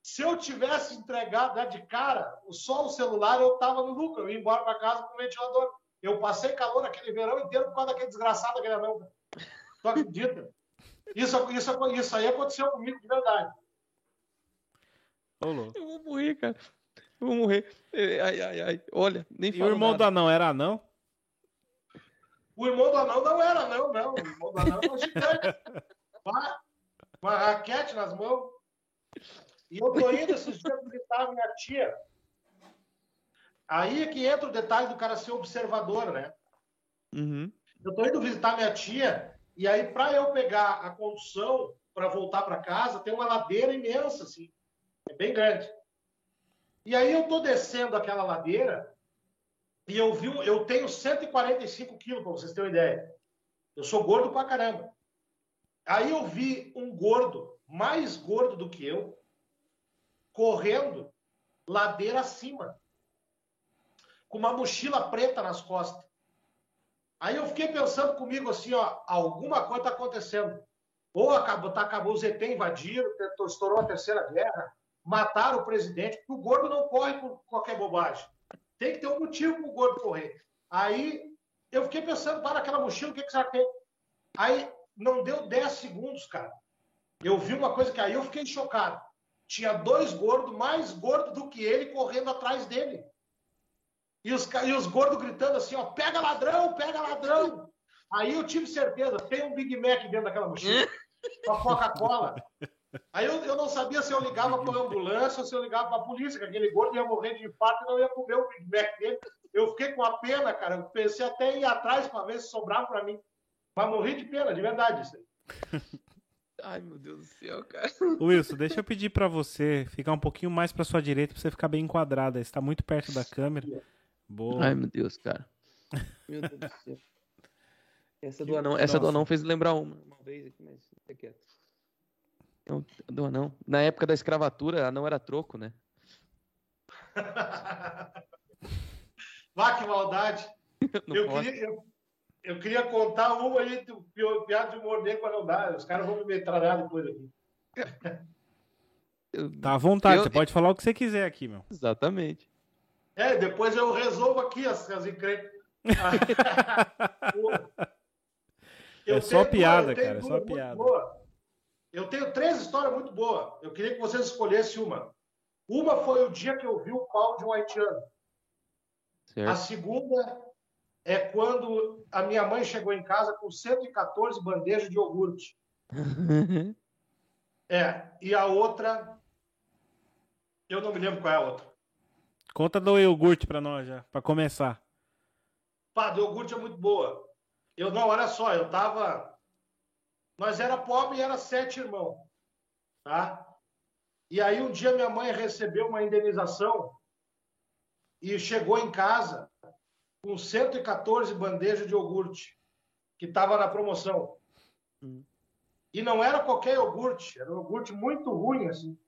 Se eu tivesse entregado né, de cara só o celular, eu estava no lucro. Eu ia embora para casa com o ventilador. Eu passei calor aquele verão inteiro por causa daquele desgraçado aquele anão. Tu acredita? Isso, isso, isso aí aconteceu comigo de verdade. Ô, eu vou morrer, cara. Eu vou morrer. Ai, ai, ai. Olha, nem E o irmão nada. do anão era anão? O irmão do anão não era, não, não. O irmão do anão era gigante. Uma, *laughs* uma raquete nas mãos. E eu tô indo esses dias visitar minha tia. Aí é que entra o detalhe do cara ser observador, né? Uhum. Eu tô indo visitar minha tia, e aí, para eu pegar a condução para voltar para casa, tem uma ladeira imensa, assim. É bem grande. E aí eu tô descendo aquela ladeira e eu vi, eu tenho 145 quilos, para vocês terem uma ideia. Eu sou gordo pra caramba. Aí eu vi um gordo, mais gordo do que eu, correndo ladeira acima, com uma mochila preta nas costas. Aí eu fiquei pensando comigo assim, ó, alguma coisa está acontecendo. Ou acabou, tá, acabou, os ET invadiram, estourou a terceira guerra, mataram o presidente, porque o gordo não corre por qualquer bobagem. Tem que ter um motivo para o gordo correr. Aí eu fiquei pensando, para aquela mochila, o que, que será que? Aí não deu 10 segundos, cara. Eu vi uma coisa que aí eu fiquei chocado. Tinha dois gordos, mais gordos do que ele, correndo atrás dele. E os, e os gordos gritando assim, ó, pega ladrão, pega ladrão. Aí eu tive certeza, tem um Big Mac dentro daquela mochila, *laughs* com a Coca-Cola. Aí eu, eu não sabia se eu ligava para a ambulância ou se eu ligava para a polícia, que aquele gordo ia morrer de infarto e não ia comer o Big Mac dele. Eu fiquei com a pena, cara. Eu pensei até em ir atrás para ver se sobrava para mim. Mas morri de pena, de verdade. Isso aí. *laughs* Ai, meu Deus do céu, cara. Wilson, deixa eu pedir pra você ficar um pouquinho mais pra sua direita pra você ficar bem enquadrado. aí. Você tá muito perto da câmera. Boa. Ai, meu Deus, cara. Meu Deus do céu. Essa do anão, essa do anão fez lembrar uma, uma vez aqui, mas fica quieto. Eu- Do anão. Na época da escravatura, anão era troco, né? Vá, que maldade. *laughs* Não Eu pode. queria, eu, eu queria contar uma aí, piada de humor negro, mas não dá. Os caras vão me metralhar depois aqui. Eu- Tá à vontade, Eu- você pode falar o que você quiser aqui, meu. Exatamente. É, depois eu resolvo aqui as, as encrencas. *laughs* Eu É só tenho piada, eu cara, é só piada. boas. Eu tenho três histórias muito boas. Eu queria que vocês escolhessem uma. Uma foi o dia que eu vi o pau de um haitiano. A Certo. segunda é quando a minha mãe chegou em casa com 114 bandejas de iogurte. É, e a outra, eu não me lembro qual é a outra. Conta do iogurte pra nós já, pra começar. Pá, do iogurte é muito boa. Eu não, olha só, eu tava. Nós era pobre e era sete irmãos, tá? E aí um dia minha mãe recebeu uma indenização e chegou em casa com 114 bandejas de iogurte que estava na promoção. Hum. E não era qualquer iogurte, era um iogurte muito ruim assim.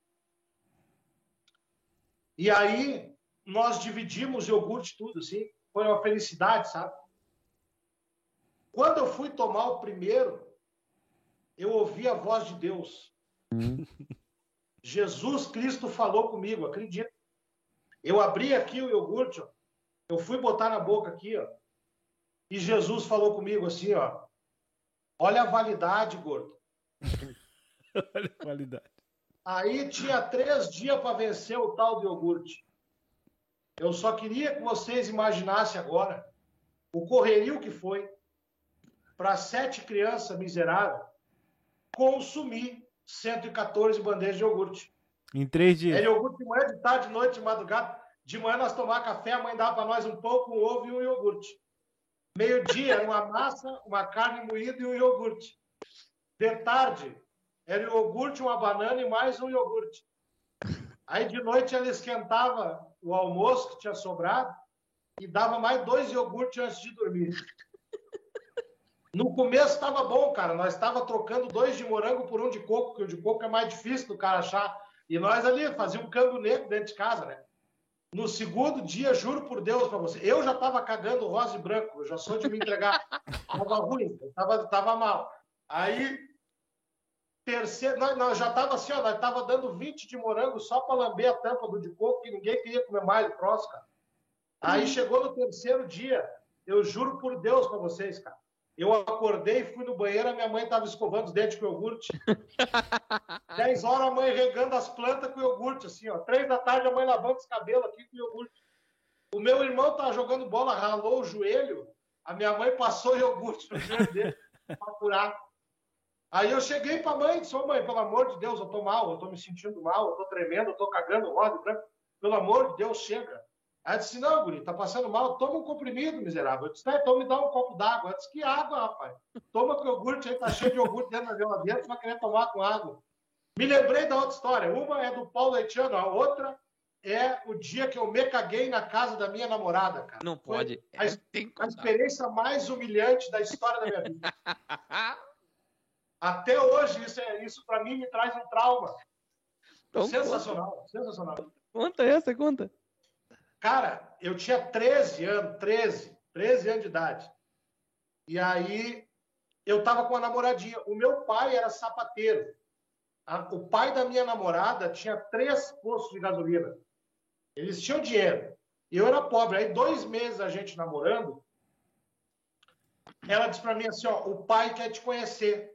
E aí nós dividimos o iogurte tudo assim, foi uma felicidade, sabe? Quando eu fui tomar o primeiro, eu ouvi a voz de Deus. Hum. Jesus Cristo falou comigo, acredita. Eu abri aqui o iogurte, ó. Eu fui botar na boca aqui, ó, e Jesus falou comigo assim, ó, olha a validade, gordo. *laughs* Olha a qualidade. Aí tinha três dias para vencer o tal do iogurte. Eu só queria que vocês imaginassem agora o correrio que foi para sete crianças miseráveis consumir 114 bandejas de iogurte. Em três É dias. iogurte de manhã, de tarde, de noite, de madrugada. De manhã nós tomar café, a mãe dava para nós um pão com ovo e um iogurte. Meio-dia, uma massa, uma carne moída e um iogurte. De tarde, era iogurte, uma banana e mais um iogurte. Aí de noite ela esquentava o almoço que tinha sobrado e dava mais dois iogurtes antes de dormir. No começo estava bom, cara. Nós estava trocando dois de morango por um de coco, porque o de coco é mais difícil do cara achar. E nós ali fazíamos um câmbio negro dentro de casa, né? No segundo dia, juro por Deus para você, eu já estava cagando rosa e branco, eu já sou de me entregar. *laughs* Tava ruim, tava, tava mal. Aí, terceiro, nós, nós já tava assim, ó, nós tava dando 20 de morango só para lamber a tampa do de coco, que ninguém queria comer mais o cara. Aí chegou no terceiro dia, eu juro por Deus para vocês, cara. Eu acordei, fui no banheiro, a minha mãe estava escovando os dentes com iogurte. *laughs* 10 horas a mãe regando as plantas com iogurte, assim, ó. Três da tarde a mãe lavando os cabelos aqui com iogurte. O meu irmão estava jogando bola, ralou o joelho. A minha mãe passou iogurte no joelho dele *laughs* para curar. Aí eu cheguei para a mãe e disse: mãe, pelo amor de Deus, eu tô mal, eu tô me sentindo mal, eu tô tremendo, eu tô cagando, roda, pelo amor de Deus, chega. Aí disse, não, guri, tá passando mal, toma um comprimido, miserável. Eu disse, tá, então me dá um copo d'água. Eu disse, que água, rapaz? Toma com iogurte aí, tá cheio de iogurte dentro da geladeira, você vai querer tomar com água. Me lembrei da outra história. Uma é do Paulo Haitiano, a outra é o dia que eu me caguei na casa da minha namorada, cara. Não pode. A, a experiência mais humilhante da história da minha vida. *laughs* Até hoje, isso, é, isso para mim me traz um trauma. Então, sensacional, conta. sensacional. Conta essa, conta. Cara, eu tinha 13 anos, 13, 13 anos de idade. E aí eu tava com uma namoradinha. O meu pai era sapateiro. O pai da minha namorada tinha três postos de gasolina. Eles tinham dinheiro. Eu era pobre. Aí, dois meses a gente namorando, ela disse para mim assim: ó, o pai quer te conhecer.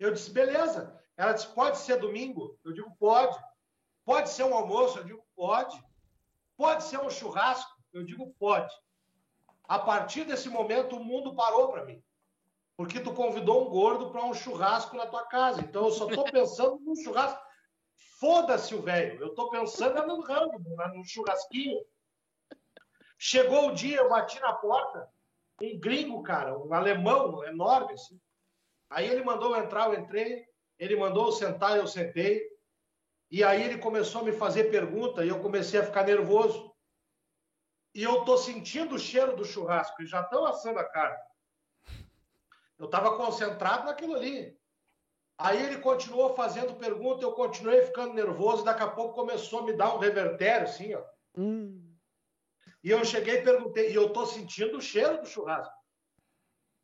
Eu disse, beleza. Ela disse, pode ser domingo? Eu digo, pode. Pode ser um almoço? Eu digo, pode. Pode ser um churrasco? Eu digo, pode. A partir desse momento, o mundo parou para mim. Porque tu convidou um gordo para um churrasco na tua casa. Então, eu só estou pensando num churrasco. Foda-se o velho. Eu estou pensando no rango, no churrasquinho. Chegou o dia, eu bati na porta. Um gringo, cara, um alemão enorme. Assim. Aí ele mandou eu entrar, eu entrei. Ele mandou eu sentar, eu sentei. E aí ele começou a me fazer pergunta e eu comecei a ficar nervoso. E eu tô sentindo o cheiro do churrasco, e já estão assando a carne. Eu estava concentrado naquilo ali. Aí ele continuou fazendo pergunta, eu continuei ficando nervoso, daqui a pouco começou a me dar um revertério, assim, ó. Hum. E eu cheguei e perguntei, e eu tô sentindo o cheiro do churrasco.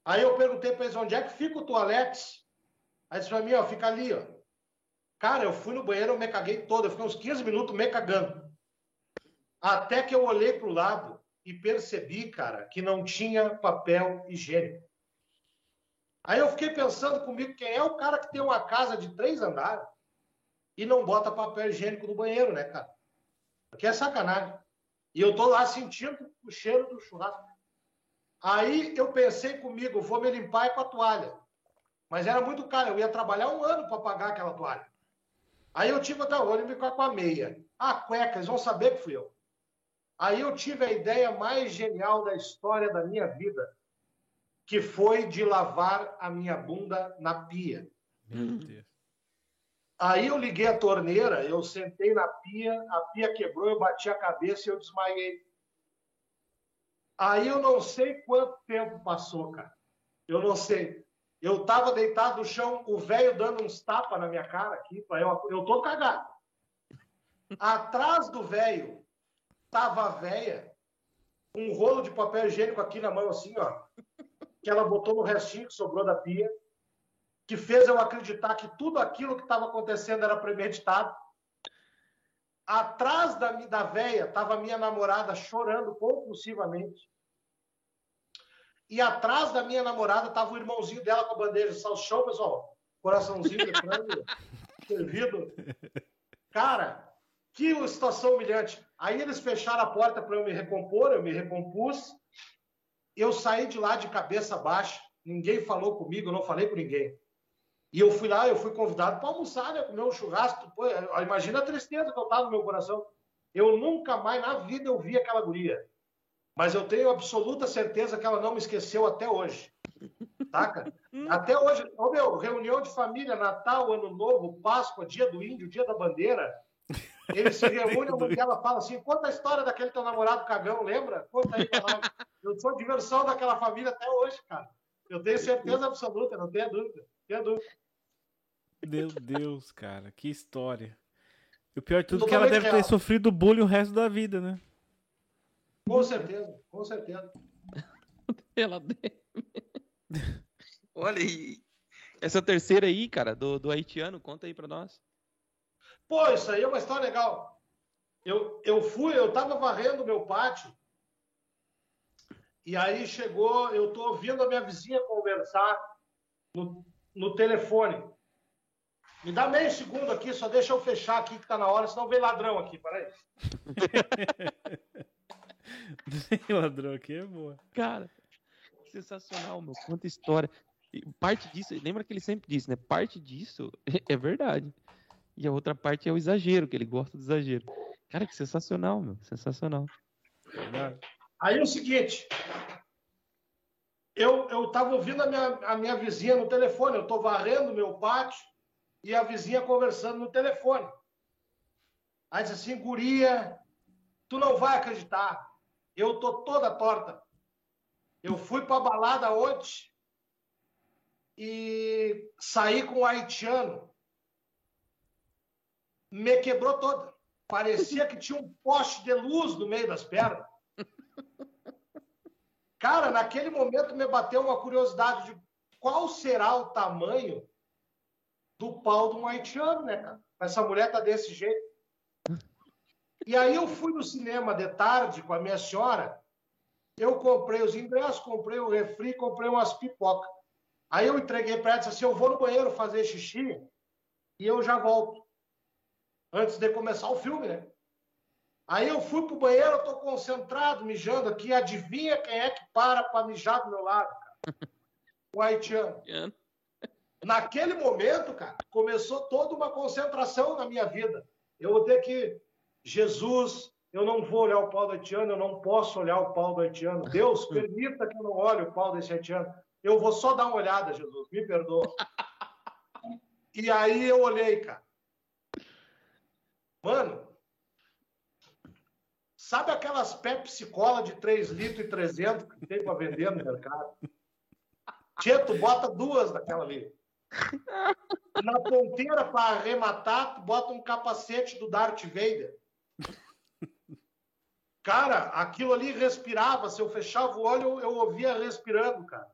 Aí eu perguntei para eles, onde é que fica o toalete? Aí disse para mim, ó, fica ali, ó. Cara, eu fui no banheiro, eu me caguei todo. Eu fiquei uns 15 minutos me cagando. Até que eu olhei para o lado e percebi, cara, que não tinha papel higiênico. Aí eu fiquei pensando comigo, quem é o cara que tem uma casa de três andares e não bota papel higiênico no banheiro, né, cara? Porque é sacanagem. E eu tô lá sentindo o cheiro do churrasco. Aí eu pensei comigo, vou me limpar com a toalha. Mas era muito caro, eu ia trabalhar um ano para pagar aquela toalha. Aí eu tive até o olho e ficar com a meia. Ah, cueca, eles vão saber que fui eu. Aí eu tive a ideia mais genial da história da minha vida, que foi de lavar a minha bunda na pia. Meu Deus. Aí eu liguei a torneira, eu sentei na pia, a pia quebrou, eu bati a cabeça e eu desmaiei. Aí eu não sei quanto tempo passou, cara. Eu não sei. Eu tava deitado no chão, o velho dando uns tapas na minha cara aqui, eu, eu tô cagado. Atrás do velho tava a velha, um rolo de papel higiênico aqui na mão, assim, ó, que ela botou no restinho que sobrou da pia, que fez eu acreditar que tudo aquilo que estava acontecendo era premeditado. Atrás da, da véia tava minha namorada chorando compulsivamente. E atrás da minha namorada tava o irmãozinho dela com a bandeja de salchão, pessoal. Coraçãozinho de frango *laughs* servido. Cara, que situação humilhante. Aí eles fecharam a porta para eu me recompor, eu me recompus. Eu saí de lá de cabeça baixa. Ninguém falou comigo, eu não falei com ninguém. E eu fui lá, eu fui convidado para almoçar, né, comer um churrasco. Pô, imagina a tristeza que eu tava no meu coração. Eu nunca mais na vida eu vi aquela guria. Mas eu tenho absoluta certeza que ela não me esqueceu até hoje. Taca? *laughs* Até hoje, oh, meu, reunião de família, Natal, Ano Novo, Páscoa, Dia do Índio, Dia da Bandeira. Eles se *laughs* reúnem, e ela fala assim: conta a história daquele teu namorado cagão, lembra? Conta aí pra nós. Eu sou diversão daquela família até hoje, cara. Eu tenho certeza absoluta, não tenha dúvida. Tenha dúvida. Meu Deus, cara, que história. E o pior de tudo é que ela deve real. ter sofrido bullying o resto da vida, né? Com certeza, com certeza. *laughs* Ela *laughs* Olha aí. Essa terceira aí, cara, do, do haitiano, conta aí pra nós. Pô, isso aí é uma história legal. Eu, eu fui, eu tava varrendo meu pátio E aí chegou, eu tô ouvindo a minha vizinha conversar no, no telefone. Me dá meio segundo aqui, só deixa eu fechar aqui que tá na hora, senão vem ladrão aqui, peraí. *laughs* *laughs* Ladrão aqui é boa. Cara, sensacional, meu. Quanta história. E parte disso, lembra que ele sempre disse, né? Parte disso *laughs* é verdade. E a outra parte é o exagero, que ele gosta do exagero. Cara, que sensacional, meu. Sensacional. Verdade. Aí é o seguinte, eu, eu tava ouvindo a minha, a minha vizinha no telefone, eu tô varrendo meu pátio e a vizinha conversando no telefone. Aí disse assim, guria, tu não vai acreditar, eu tô toda torta. Eu fui pra balada ontem e saí com o haitiano. Me quebrou toda. Parecia que tinha um poste de luz no meio das pernas. Cara, naquele momento me bateu uma curiosidade de qual será o tamanho do pau de um haitiano, né, cara? Essa mulher tá desse jeito. E aí eu fui no cinema de tarde com a minha senhora. Eu comprei os ingressos, comprei o refri, comprei umas pipocas. Aí eu entreguei para ela e disse assim: eu vou no banheiro fazer xixi e eu já volto. Antes de começar o filme, né? Aí eu fui pro banheiro, eu tô concentrado, mijando aqui. Adivinha quem é que para para mijar do meu lado, cara? *laughs* O haitiano. Naquele momento, cara, começou toda uma concentração na minha vida. Eu vou ter que. Jesus, eu não vou olhar o pau do haitiano, eu não posso olhar o pau do haitiano. Deus, *laughs* permita que eu não olhe o pau desse haitiano. Eu vou só dar uma olhada, Jesus, me perdoa. E aí eu olhei, cara. Mano, sabe aquelas Pepsi Cola de 3 litros e 300 que tem para vender no mercado? Tchê, tu bota duas daquela ali. *laughs* Na ponteira, para arrematar, tu bota um capacete do Darth Vader. Cara, aquilo ali respirava. Se eu fechava o olho, eu, ouvia respirando, cara.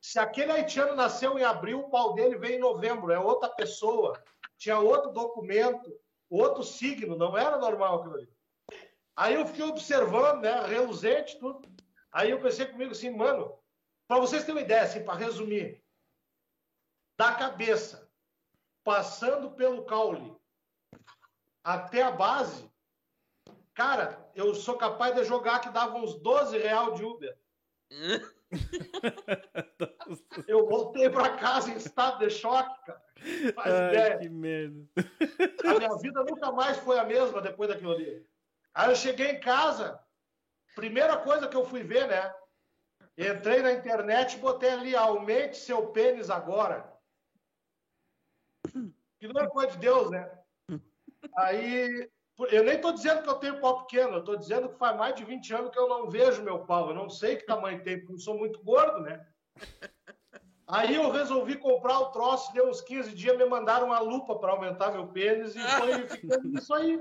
Se aquele haitiano nasceu em abril, o pau dele veio em novembro. É outra pessoa. Tinha outro documento, outro signo. Não era normal aquilo ali. Aí eu fiquei observando, né? Reluzente, tudo. Aí eu pensei comigo assim, mano, para vocês terem uma ideia, assim, para resumir, da cabeça, passando pelo caule até a base, cara, eu sou capaz de jogar que dava uns 12 real de Uber. *laughs* eu voltei para casa em estado de choque, cara. Faz Ai, ideia. que merda. A minha vida nunca mais foi a mesma depois daquilo ali. Aí eu cheguei em casa, primeira coisa que eu fui ver, né? Entrei na internet e botei ali, aumente seu pênis agora. Que não é coisa de Deus, né? Aí, eu nem tô dizendo que eu tenho pau pequeno, eu tô dizendo que faz mais de 20 anos que eu não vejo meu pau. Eu não sei que tamanho tem, porque eu sou muito gordo, né? Aí eu resolvi comprar o troço, deu uns 15 dias, me mandaram uma lupa para aumentar meu pênis e foi *laughs* ficando isso aí.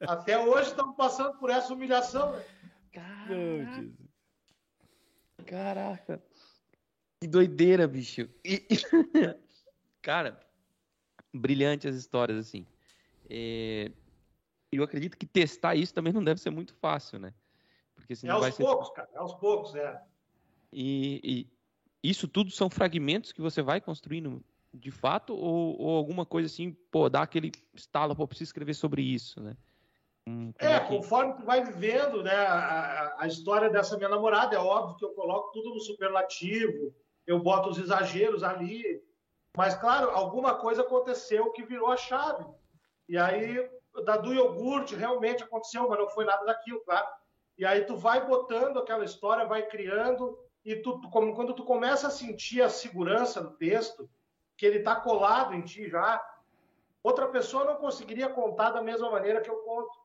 Até hoje estamos passando por essa humilhação. Né? Caraca, Jesus. caraca. Que doideira, bicho. E- *laughs* Cara, brilhante as histórias, assim. É, Eu acredito que testar isso também não deve ser muito fácil, né? Porque É senão vai aos ser. poucos, cara, é aos poucos, é. E, e isso tudo são fragmentos que você vai construindo de fato ou, ou alguma coisa assim, pô, dá aquele estalo, pô, preciso escrever sobre isso, né? Hum, como É, que- conforme tu vai vivendo, né, a, a- a história dessa minha namorada, é óbvio que eu coloco tudo no superlativo, eu boto os exageros ali, mas claro, alguma coisa aconteceu que virou a chave. E aí, da do iogurte realmente aconteceu, mas não foi nada daquilo, claro. E aí tu vai botando aquela história, vai criando, e tu, como- quando tu começa a sentir a segurança do texto, que ele está colado em ti já, outra pessoa não conseguiria contar da mesma maneira que eu conto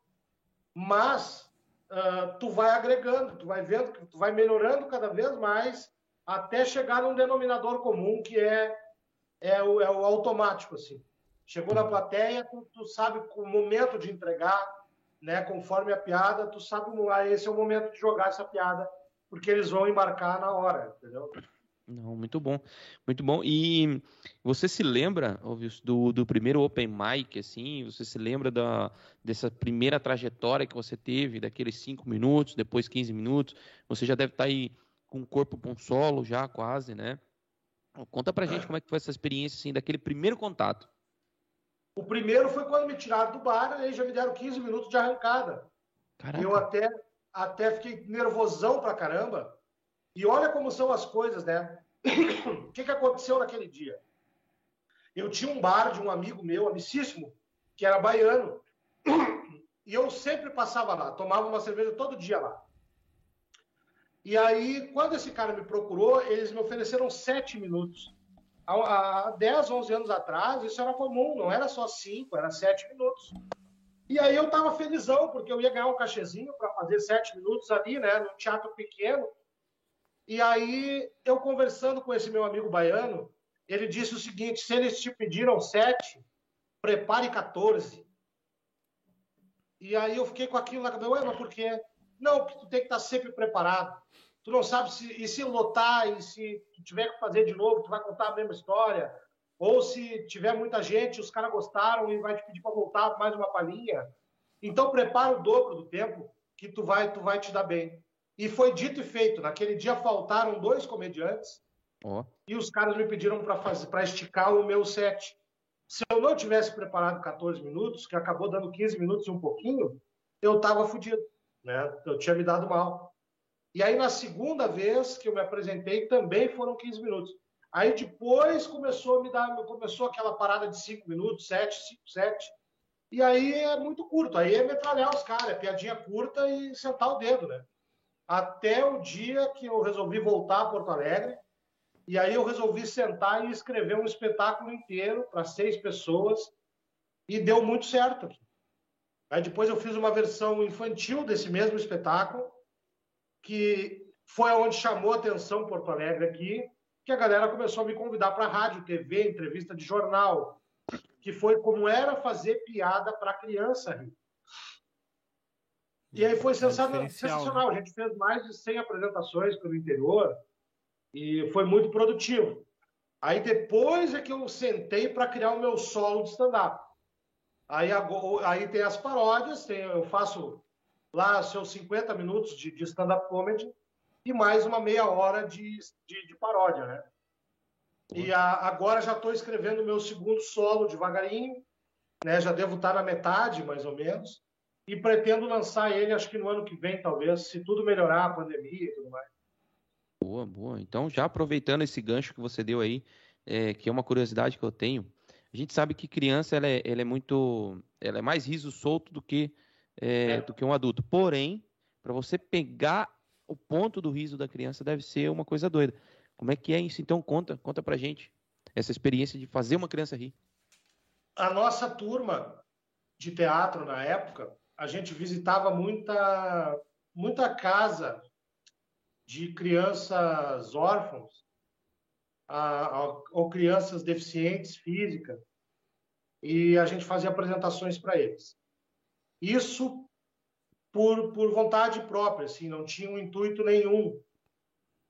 mas ah, tu vai agregando, tu vai vendo tu vai melhorando cada vez mais até chegar num denominador comum que é, é, o, é o automático assim. Chegou na plateia, tu, tu sabe o momento de entregar, né? Conforme a piada, tu sabe ah, esse é o momento de jogar essa piada, porque eles vão embarcar na hora, entendeu? Não, muito bom, muito bom. E você se lembra, do, do primeiro Open Mic, assim? Você se lembra da, dessa primeira trajetória que você teve, daqueles 5 minutos, depois 15 minutos? Você já deve estar tá aí com o corpo um solo já, quase, né? Conta pra gente como é que foi essa experiência, assim, daquele primeiro contato. O primeiro foi quando me tiraram do bar, aí já me deram 15 minutos de arrancada. Caraca. Eu até, até fiquei nervosão pra caramba, e olha como são as coisas, né? o que, que aconteceu naquele dia? Eu tinha um bar de um amigo meu, amicíssimo, que era baiano, e eu sempre passava lá, tomava uma cerveja todo dia lá. E aí, quando esse cara me procurou, eles me ofereceram sete minutos. Há, há 10, 11 anos atrás, isso era comum, não era só cinco, era sete minutos. E aí eu tava felizão, porque eu ia ganhar um cachezinho para fazer sete minutos ali, né, num teatro pequeno. E aí, eu conversando com esse meu amigo baiano, ele disse o seguinte: se eles te pediram sete, prepare 14. E aí eu fiquei com aquilo na cabeça, ué, mas por quê? Não, porque tu tem que estar sempre preparado. Tu não sabe se, e se lotar, e se tu tiver que fazer de novo, tu vai contar a mesma história. Ou se tiver muita gente, os caras gostaram e vai te pedir para voltar mais uma palhinha. Então prepara o dobro do tempo que tu vai, tu vai te dar bem. E foi dito e feito. Naquele dia faltaram dois comediantes oh. e os caras me pediram para esticar o meu set. Se eu não tivesse preparado 14 minutos, que acabou dando 15 minutos e um pouquinho, eu estava fodido. Né? Eu tinha me dado mal. E aí, na segunda vez que eu me apresentei, também foram 15 minutos. Aí depois começou a me dar, começou aquela parada de 5 minutos, 7, 5, 7. E aí é muito curto. Aí é metralhar os caras, é piadinha curta e sentar o dedo, né? até o dia que eu resolvi voltar a Porto Alegre. E aí eu resolvi sentar e escrever um espetáculo inteiro para seis pessoas e deu muito certo. Aí depois eu fiz uma versão infantil desse mesmo espetáculo, que foi onde chamou atenção Porto Alegre aqui, que a galera começou a me convidar para rádio, TV, entrevista de jornal, que foi como era fazer piada para criança rir. E aí foi é sensacional. Né? A gente fez mais de 100 apresentações pelo interior e foi muito produtivo. Aí depois é que eu sentei para criar o meu solo de stand-up. Aí, aí tem as paródias, tem, eu faço lá seus 50 minutos de, de stand-up comedy e mais uma meia hora de, de, de paródia, né? E a, agora já estou escrevendo o meu segundo solo devagarinho, né? Já devo estar na metade, mais ou menos e pretendo lançar ele, acho que no ano que vem, talvez, se tudo melhorar, a pandemia e tudo mais. Boa, boa. Então, já aproveitando esse gancho que você deu aí, é, que é uma curiosidade que eu tenho, a gente sabe que criança ela é, ela é muito, ela é mais riso solto do que é, é. do que um adulto. Porém, para você pegar o ponto do riso da criança deve ser uma coisa doida. Como é que é isso? Então conta, conta pra gente essa experiência de fazer uma criança rir. A nossa turma de teatro na época, a gente visitava muita, muita casa de crianças órfãos ou crianças deficientes físicas e a gente fazia apresentações para eles. Isso por, por vontade própria, assim, não tinha um intuito nenhum.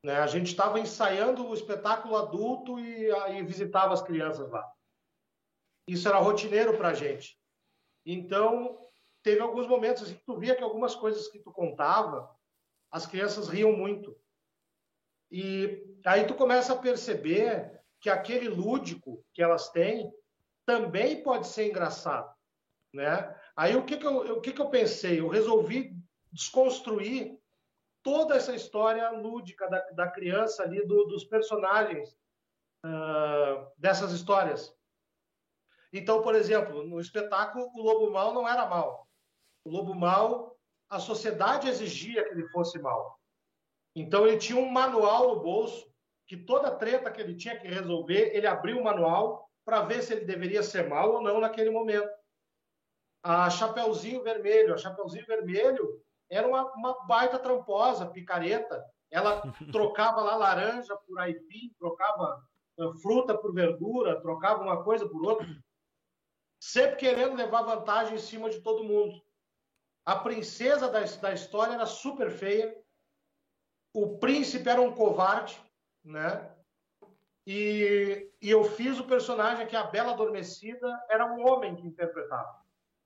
Né? A gente estava ensaiando o espetáculo adulto e, e visitava as crianças lá. Isso era rotineiro para a gente. Então, teve alguns momentos assim, que tu via que algumas coisas que tu contava, as crianças riam muito. E aí tu começa a perceber que aquele lúdico que elas têm também pode ser engraçado, né? Aí o que que eu, o que que eu pensei? Eu resolvi desconstruir toda essa história lúdica da, da criança ali, do, dos personagens uh, dessas histórias. Então, por exemplo, no espetáculo, o lobo mal não era mal o lobo mau, a sociedade exigia que ele fosse mau. Então ele tinha um manual no bolso, que toda treta que ele tinha que resolver, ele abriu o manual para ver se ele deveria ser mau ou não naquele momento. A Chapeuzinho Vermelho, a Chapeuzinho Vermelho era uma, uma baita tramposa, picareta. Ela *laughs* trocava lá laranja por aipim, trocava uh, fruta por verdura, trocava uma coisa por outra, sempre querendo levar vantagem em cima de todo mundo. A princesa da, da história era super feia. O príncipe era um covarde, né? E, e eu fiz o personagem que a Bela Adormecida era um homem que interpretava.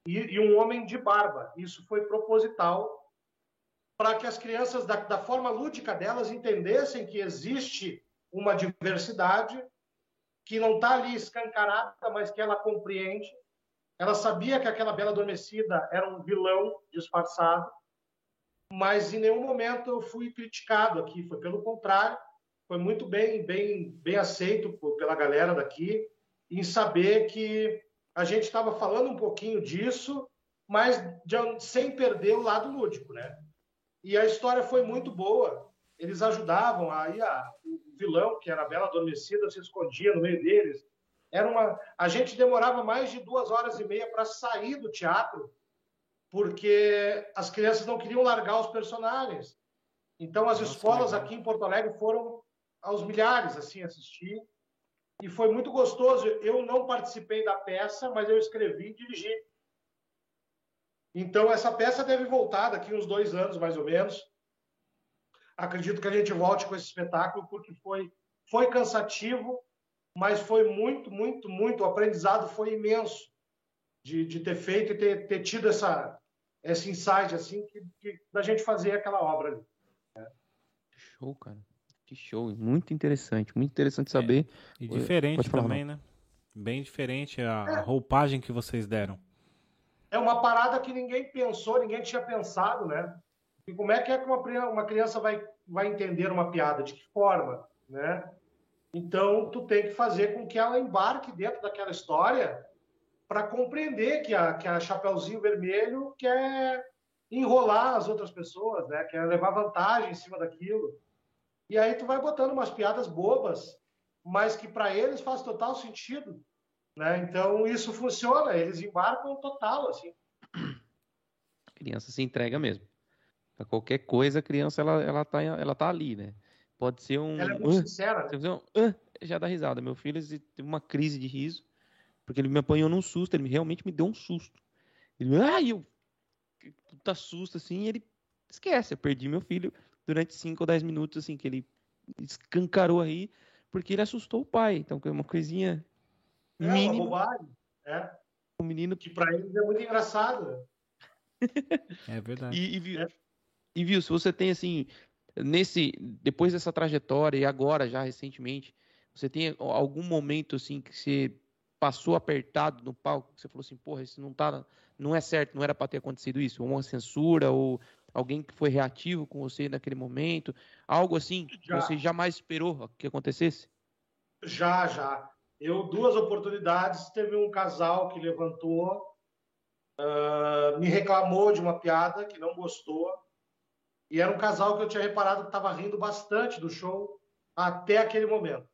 E, e um homem de barba. Isso foi proposital para que as crianças, da, da forma lúdica delas, entendessem que existe uma diversidade que não está ali escancarada, mas que ela compreende. Ela sabia que aquela Bela Adormecida era um vilão disfarçado, mas em nenhum momento eu fui criticado aqui. Foi pelo contrário, foi muito bem, bem, bem aceito pela galera daqui em saber que a gente estava falando um pouquinho disso, mas de, sem perder o lado lúdico, né? E a história foi muito boa. Eles ajudavam aí a, o vilão, que era a Bela Adormecida, se escondia no meio deles. Era uma, a gente demorava mais de duas horas e meia para sair do teatro, porque as crianças não queriam largar os personagens. Então as Nossa, escolas aqui em Porto Alegre foram aos milhares assim assistir e foi muito gostoso. Eu não participei da peça, mas eu escrevi e dirigi. Então essa peça deve voltar daqui uns dois anos mais ou menos. Acredito que a gente volte com esse espetáculo porque foi foi cansativo, mas foi muito, muito, muito. O aprendizado foi imenso de, de ter feito e ter, ter tido essa esse insight assim que, que da gente fazer aquela obra ali. Show, cara. Que show, muito interessante, muito interessante é, saber. É, e diferente também, né? Bem diferente a, é. roupagem que vocês deram. É uma parada que ninguém pensou, ninguém tinha pensado, né? E como é que é que uma, uma criança vai, vai entender uma piada? De que forma, né? Então, tu tem que fazer com que ela embarque dentro daquela história para compreender que a, que a Chapeuzinho Vermelho quer enrolar as outras pessoas, né? Quer levar vantagem em cima daquilo. E aí tu vai botando umas piadas bobas, mas que para eles faz total sentido, né? Então isso funciona, eles embarcam total assim. A criança se entrega mesmo. Pra qualquer coisa, a criança ela ela tá ela tá ali, né? Pode ser um Ela é muito uh, sincera. Né? Um, uh, já dá risada. Meu filho teve uma crise de riso porque ele me apanhou num susto, ele realmente me deu um susto. Ele, ah, eu puta susto assim, e ele esquece, eu perdi meu filho durante 5 ou 10 minutos, assim, que ele escancarou aí, porque ele assustou o pai. Então, é uma coisinha é, mínima. Uma bobagem. É. O menino... Que pra eles é muito engraçado. *laughs* é verdade. E, e, é. e, viu, se você tem, assim, nesse... Depois dessa trajetória, e agora, já recentemente, você tem algum momento, assim, que você passou apertado no palco, que você falou assim, porra, isso não tá... Não é certo, não era para ter acontecido isso. Ou uma censura, ou Alguém que foi reativo com você naquele momento? Algo assim que já. você jamais esperou que acontecesse? Já, já. Eu, duas oportunidades, teve um casal que levantou, uh, me reclamou de uma piada que não gostou. E era um casal que eu tinha reparado que estava rindo bastante do show até aquele momento.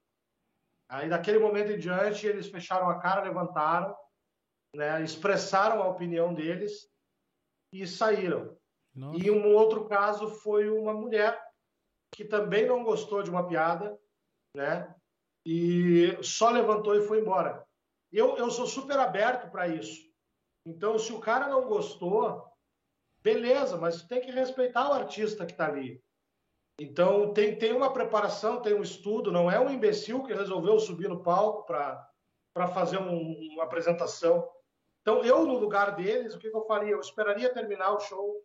Aí, daquele momento em diante, eles fecharam a cara, levantaram, né, expressaram a opinião deles e saíram. Nossa. E um outro caso foi uma mulher que também não gostou de uma piada, né? E só levantou e foi embora. Eu, eu sou super aberto para isso. Então, se o cara não gostou, beleza, mas tem que respeitar o artista que está ali. Então, tem, tem uma preparação, tem um estudo, não é um imbecil que resolveu subir no palco para fazer um, uma apresentação. Então, eu, no lugar deles, o que, que eu faria? Eu esperaria terminar o show,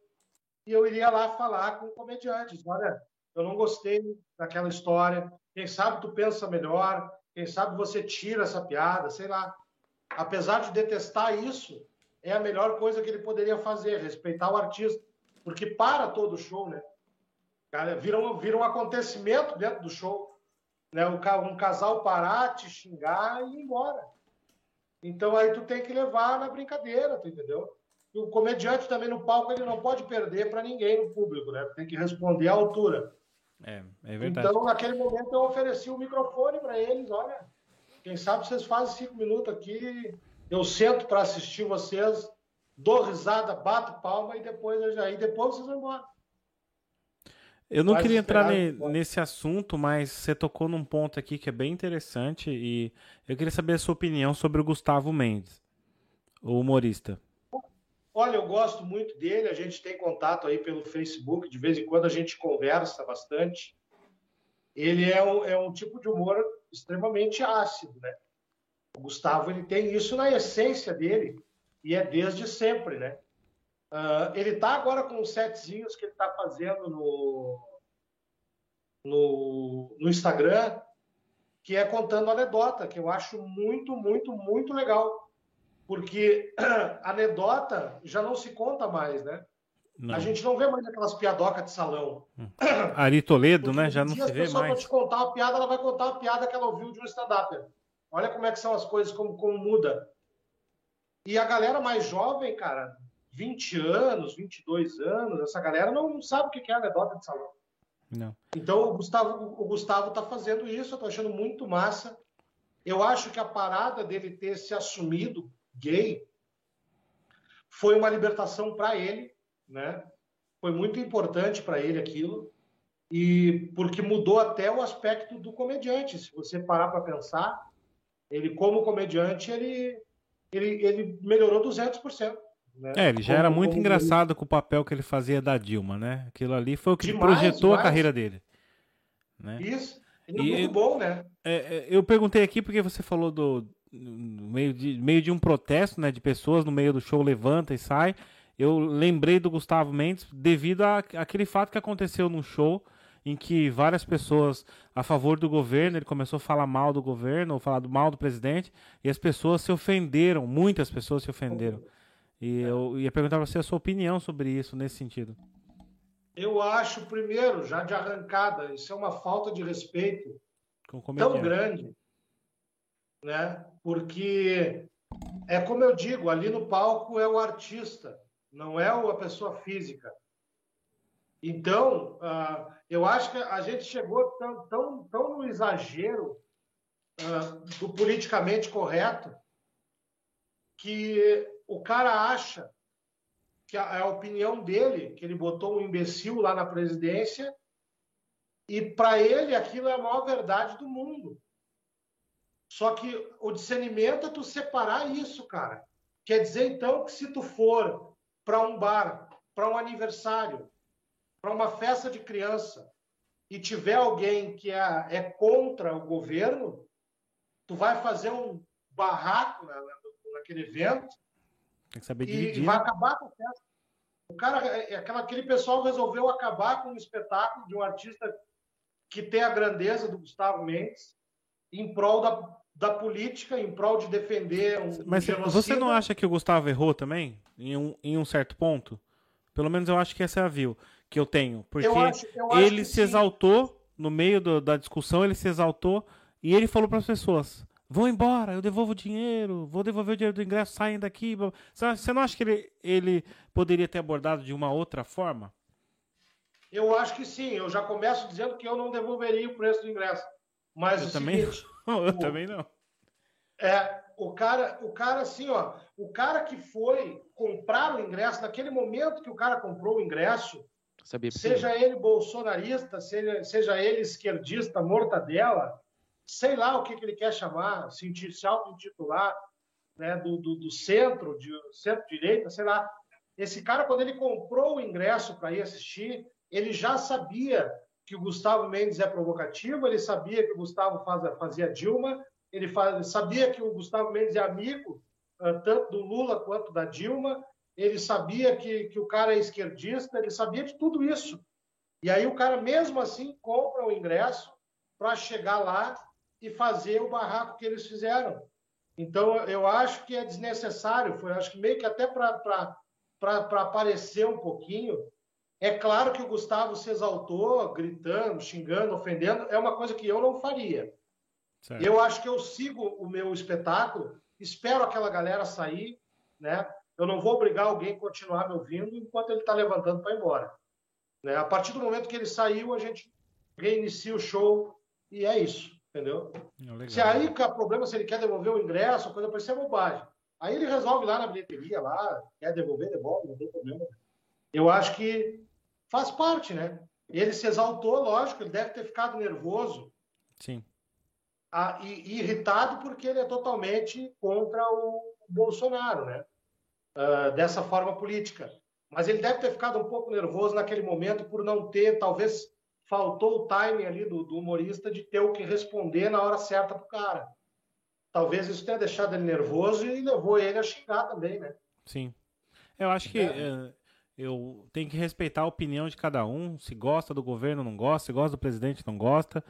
e eu iria lá falar com comediantes. Olha, eu não gostei daquela história. Quem sabe tu pensa melhor. Quem sabe você tira essa piada, sei lá. Apesar de detestar isso, é a melhor coisa que ele poderia fazer, respeitar o artista. Porque para todo o show, né? Cara, vira um, vira um acontecimento dentro do show. Né? Um casal parar, te xingar e ir embora. Então aí tu tem que levar na brincadeira, tu entendeu? E o comediante também no palco ele não pode perder para ninguém no público, né? Tem que responder à altura. É, é verdade. Então, naquele momento, eu ofereci o microfone para eles. Olha, quem sabe vocês fazem cinco minutos aqui, eu sento para assistir vocês, dou risada, bato palma e depois eu já, e depois vocês vão embora. Eu não queria entrar ne, nesse assunto, mas você tocou num ponto aqui que é bem interessante e eu queria saber a sua opinião sobre o Gustavo Mendes, o humorista. Olha, eu gosto muito dele, a gente tem contato aí pelo Facebook, de vez em quando a gente conversa bastante. Ele é um, é um tipo de humor extremamente ácido, né? O Gustavo ele tem isso na essência dele e é desde sempre, né? Uh, ele está agora com os setzinhos que ele está fazendo no, no, no Instagram, que é contando anedota, que eu acho muito, muito, muito legal. Porque *clears throat* anedota já não se conta mais, né? Não. A gente não vê mais aquelas piadocas de salão. Hum. *clears throat* Ari Toledo, Porque né? Já não se vê mais. Se te contar uma piada, ela vai contar uma piada que ela ouviu de um stand-up. Olha como é que são as coisas, como, como muda. E a galera mais jovem, cara, 20 anos, 22 anos, essa galera não sabe o que é anedota de salão. Não. Então o Gustavo, o Gustavo tá fazendo isso, eu tô achando muito massa. Eu acho que a parada dele ter se assumido gay foi uma libertação para ele, né? Foi muito importante para ele aquilo e porque mudou até o aspecto do comediante. Se você parar para pensar, ele como comediante ele ele, ele melhorou 200%. Né? É, ele já como, era muito engraçado ele... com o papel que ele fazia da Dilma, né? Aquilo ali foi o que demais, projetou demais. a carreira dele. Né? Isso. Ele é muito bom, né? É, é, eu perguntei aqui porque você falou do no meio de, meio de um protesto, né, de pessoas no meio do show levanta e sai. Eu lembrei do Gustavo Mendes devido àquele fato que aconteceu no show em que várias pessoas a favor do governo, ele começou a falar mal do governo, ou falar mal do presidente, e as pessoas se ofenderam, muitas pessoas se ofenderam. E é. eu ia perguntar para você a sua opinião sobre isso, nesse sentido. Eu acho, primeiro, já de arrancada, isso é uma falta de respeito tão grande, né? Porque é como eu digo, ali no palco é o artista, não é a pessoa física. Então, uh, eu acho que a gente chegou tão, tão, tão no exagero uh, do politicamente correto que o cara acha que a, a opinião dele, que ele botou um imbecil lá na presidência, e para ele aquilo é a maior verdade do mundo. Só que o discernimento é tu separar isso, cara. Quer dizer, então, que se tu for para um bar, para um aniversário, para uma festa de criança e tiver alguém que é, é, contra o governo, tu vai fazer um barraco naquele evento Tem que saber e, e vai acabar com a festa. O cara, é, é aquela, aquele pessoal resolveu acabar com um espetáculo de um artista que tem a grandeza do Gustavo Mendes em prol da, da política, em prol de defender um Mas você não acha que o Gustavo errou também? Em um, em um certo ponto? Pelo menos eu acho que essa é a view que eu tenho. Porque eu acho, eu ele se sim. exaltou, no meio do, da discussão, ele se exaltou e ele falou para as pessoas: vão embora, eu devolvo o dinheiro, vou devolver o dinheiro do ingresso, saem daqui. Você não acha que ele, ele poderia ter abordado de uma outra forma? Eu acho que sim. Eu já começo dizendo que eu não devolveria o preço do ingresso. Mas eu também seguinte, não. *laughs* Eu o, também não. É, o cara, o cara assim, ó, o cara que foi comprar o ingresso naquele momento que o cara comprou o ingresso, Sabia seja ele bolsonarista, seja, seja ele esquerdista, mortadela, sei lá o que, que ele quer chamar, se, se auto-intitular né, do, do, do, centro, de centro-direita, sei lá. Esse cara, quando ele comprou o ingresso para ir assistir, ele já sabia que o Gustavo Mendes é provocativo, ele sabia que o Gustavo faz, fazia Dilma, ele faz, sabia que o Gustavo Mendes é amigo uh, tanto do Lula quanto da Dilma, ele sabia que, que o cara é esquerdista, ele sabia de tudo isso. E aí o cara, mesmo assim, compra o ingresso para chegar lá e fazer o barraco que eles fizeram. Então, eu acho que é desnecessário, foi, acho que meio que até para aparecer um pouquinho. É claro que o Gustavo se exaltou, gritando, xingando, ofendendo, é uma coisa que eu não faria. Certo. Eu acho que eu sigo o meu espetáculo, espero aquela galera sair, né? Eu não vou obrigar alguém a continuar me ouvindo enquanto ele está levantando para ir embora. Né? A partir do momento que ele saiu, a gente reinicia o show e é isso, entendeu? É se aí o problema se ele quer devolver o ingresso, coisa para isso é bobagem. Aí ele resolve lá na bilheteria, lá, quer devolver, devolve, não tem problema. Eu acho que faz parte, né? Ele se exaltou, lógico, ele deve ter ficado nervoso. Sim. A, e, e irritado porque ele é totalmente contra o Bolsonaro, né? uh, dessa forma política. Mas ele deve ter ficado um pouco nervoso naquele momento por não ter, talvez, faltou o timing ali do, do humorista de ter o que responder na hora certa pro cara. Talvez isso tenha deixado ele nervoso e levou ele a xingar também, né? Sim. Eu acho que é. É, eu tenho que respeitar a opinião de cada um. Se gosta do governo, não gosta. Se gosta do presidente, não gosta.